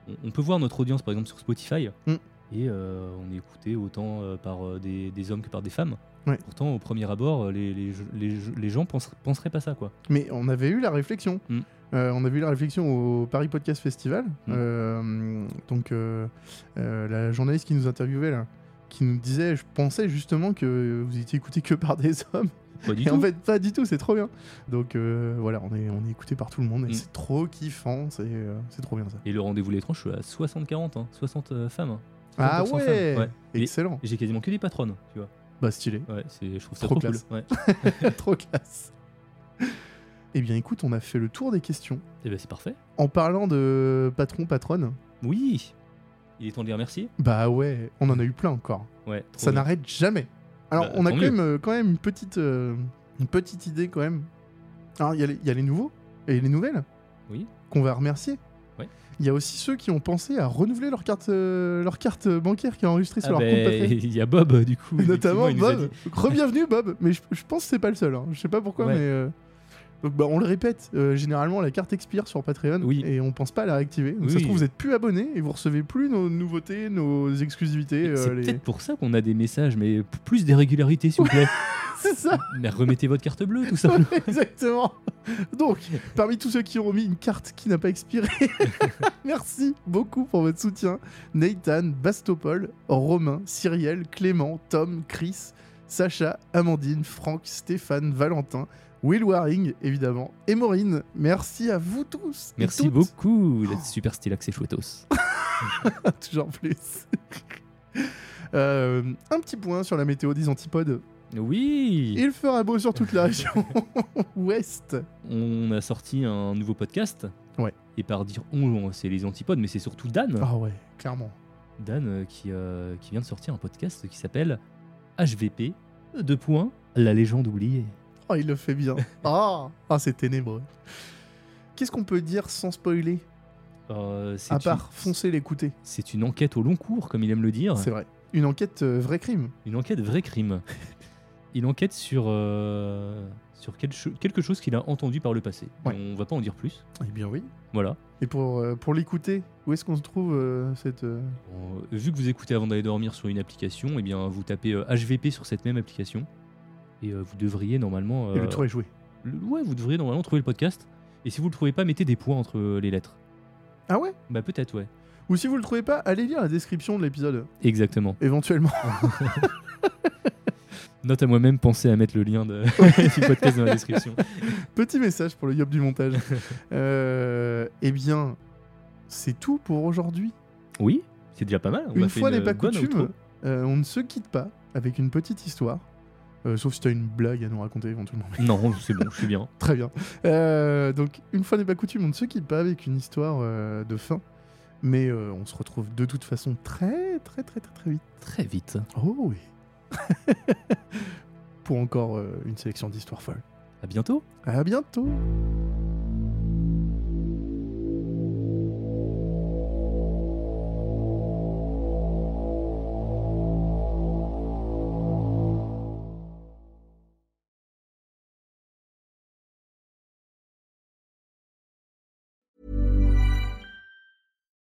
On, on peut voir notre audience par exemple sur Spotify Mm. Et euh, on est écouté autant euh, par euh, des, des hommes que par des femmes. Ouais. Pourtant, au premier abord, les, les, les, les gens pensent- penseraient pas ça quoi. Mais on avait eu la réflexion. Mm. Euh, on avait eu la réflexion au Paris Podcast Festival. Mm. Euh, donc, euh, la journaliste qui nous interviewait, là, qui nous disait Je pensais justement que vous étiez écouté que par des hommes. Pas du Et tout. en fait, pas du tout, c'est trop bien. Donc, voilà, on est, on est écouté par tout le monde et Mm. c'est trop kiffant. C'est trop bien ça. Et le rendez-vous l'étrange, je suis à 60-40, hein, 60 euh, femmes. hein. Ah 100% ouais, Excellent. J'ai quasiment que des patronnes, tu vois. Bah, stylé. Ouais, c'est, je trouve ça Trop trop, classe. cool. Ouais. trop classe. Eh bien, écoute, on a fait le tour des questions. Et ben c'est parfait. En parlant de patron, patronne, Oui. Il est temps de les remercier. bah ouais, on en a eu plein encore. Ouais. trop Ça bien. n'arrête jamais. Alors, Bah, on a quand mieux. même, euh, quand même une petite, euh, une petite idée quand même. Alors, y, il y a les nouveaux et les nouvelles. Oui. Qu'on va remercier. Il y a aussi ceux qui ont pensé à renouveler leur carte, euh, leur carte bancaire qui est enregistrée sur Ah leur compte ben, Patreon. il y a Bob du coup. Notamment Bob. dit- Rebienvenue Bob. Mais je, je pense que c'est pas le seul. hein. Je sais pas pourquoi, Ouais. mais. euh, Donc bah, on le répète, euh, généralement la carte expire sur Patreon Oui. et on pense pas à la réactiver. Donc Oui, ça se trouve vous êtes plus abonné et vous recevez plus nos nouveautés, nos exclusivités. euh, C'est les- peut-être pour ça qu'on a des messages, mais plus des régularités, s'il vous plaît. c'est ça, mais remettez votre carte bleue, tout simplement. exactement. Donc parmi tous ceux qui ont mis une carte qui n'a pas expiré, merci beaucoup pour votre soutien. Nathan, Bastopol, Romain, Cyriel, Clément, Tom, Chris, Sacha, Amandine, Franck, Stéphane, Valentin. Will Waring, évidemment, et Maureen. Merci à vous tous. et Merci beaucoup. Vous êtes super stylé, c'est chouettos. Toujours plus. Euh, un petit point sur la météo des antipodes. Oui. Il fera beau sur toute la région ouest. On a sorti un nouveau podcast. Ouais. Et par dire on, c'est les antipodes, mais c'est surtout Dan. Ah ouais, clairement. Dan euh, qui, euh, qui vient de sortir un podcast qui s'appelle HVP, deux points, la légende oubliée. Oh, il le fait bien. Ah, ah c'est ténébreux. Qu'est-ce qu'on peut dire sans spoiler Euh, À une- part foncer l'écouter. C'est une enquête au long cours, comme il aime le dire. C'est vrai. Une enquête euh, vrai crime. Une enquête vrai crime. il enquête sur, euh, sur quel cho- quelque chose qu'il a entendu par le passé. Ouais. On va pas en dire plus. Eh bien oui. Voilà. Et pour, euh, pour l'écouter, où est-ce qu'on se trouve euh, cette... Bon, vu que vous écoutez avant d'aller dormir sur une application, eh bien vous tapez HVP sur cette même application et euh, vous devriez normalement. Et le euh, tour est joué. le- ouais, vous devriez normalement trouver le podcast. Et si vous le trouvez pas, mettez des points entre euh, les lettres. Ah ouais? Bah peut-être ouais. Ou si vous le trouvez pas, allez lire la description de l'épisode. Exactement. Éventuellement. Note à moi-même, pensez à mettre le lien de- du podcast dans la description. Petit message pour le yop du montage. Euh, eh bien, c'est tout pour aujourd'hui. Oui, c'est déjà pas mal. On Une fois n'est pas coutume, euh, on ne se quitte pas avec une petite histoire. Euh, sauf si tu as une blague à nous raconter éventuellement. Non, c'est bon, je suis bien. Très bien. Euh, donc, une fois n'est pas coutume, on ne se quitte pas avec une histoire euh, de fin. Mais on se retrouve de toute façon très, très, très, très, très vite. Très vite. Oh oui. Pour encore une sélection d'histoires folles. À bientôt. À bientôt.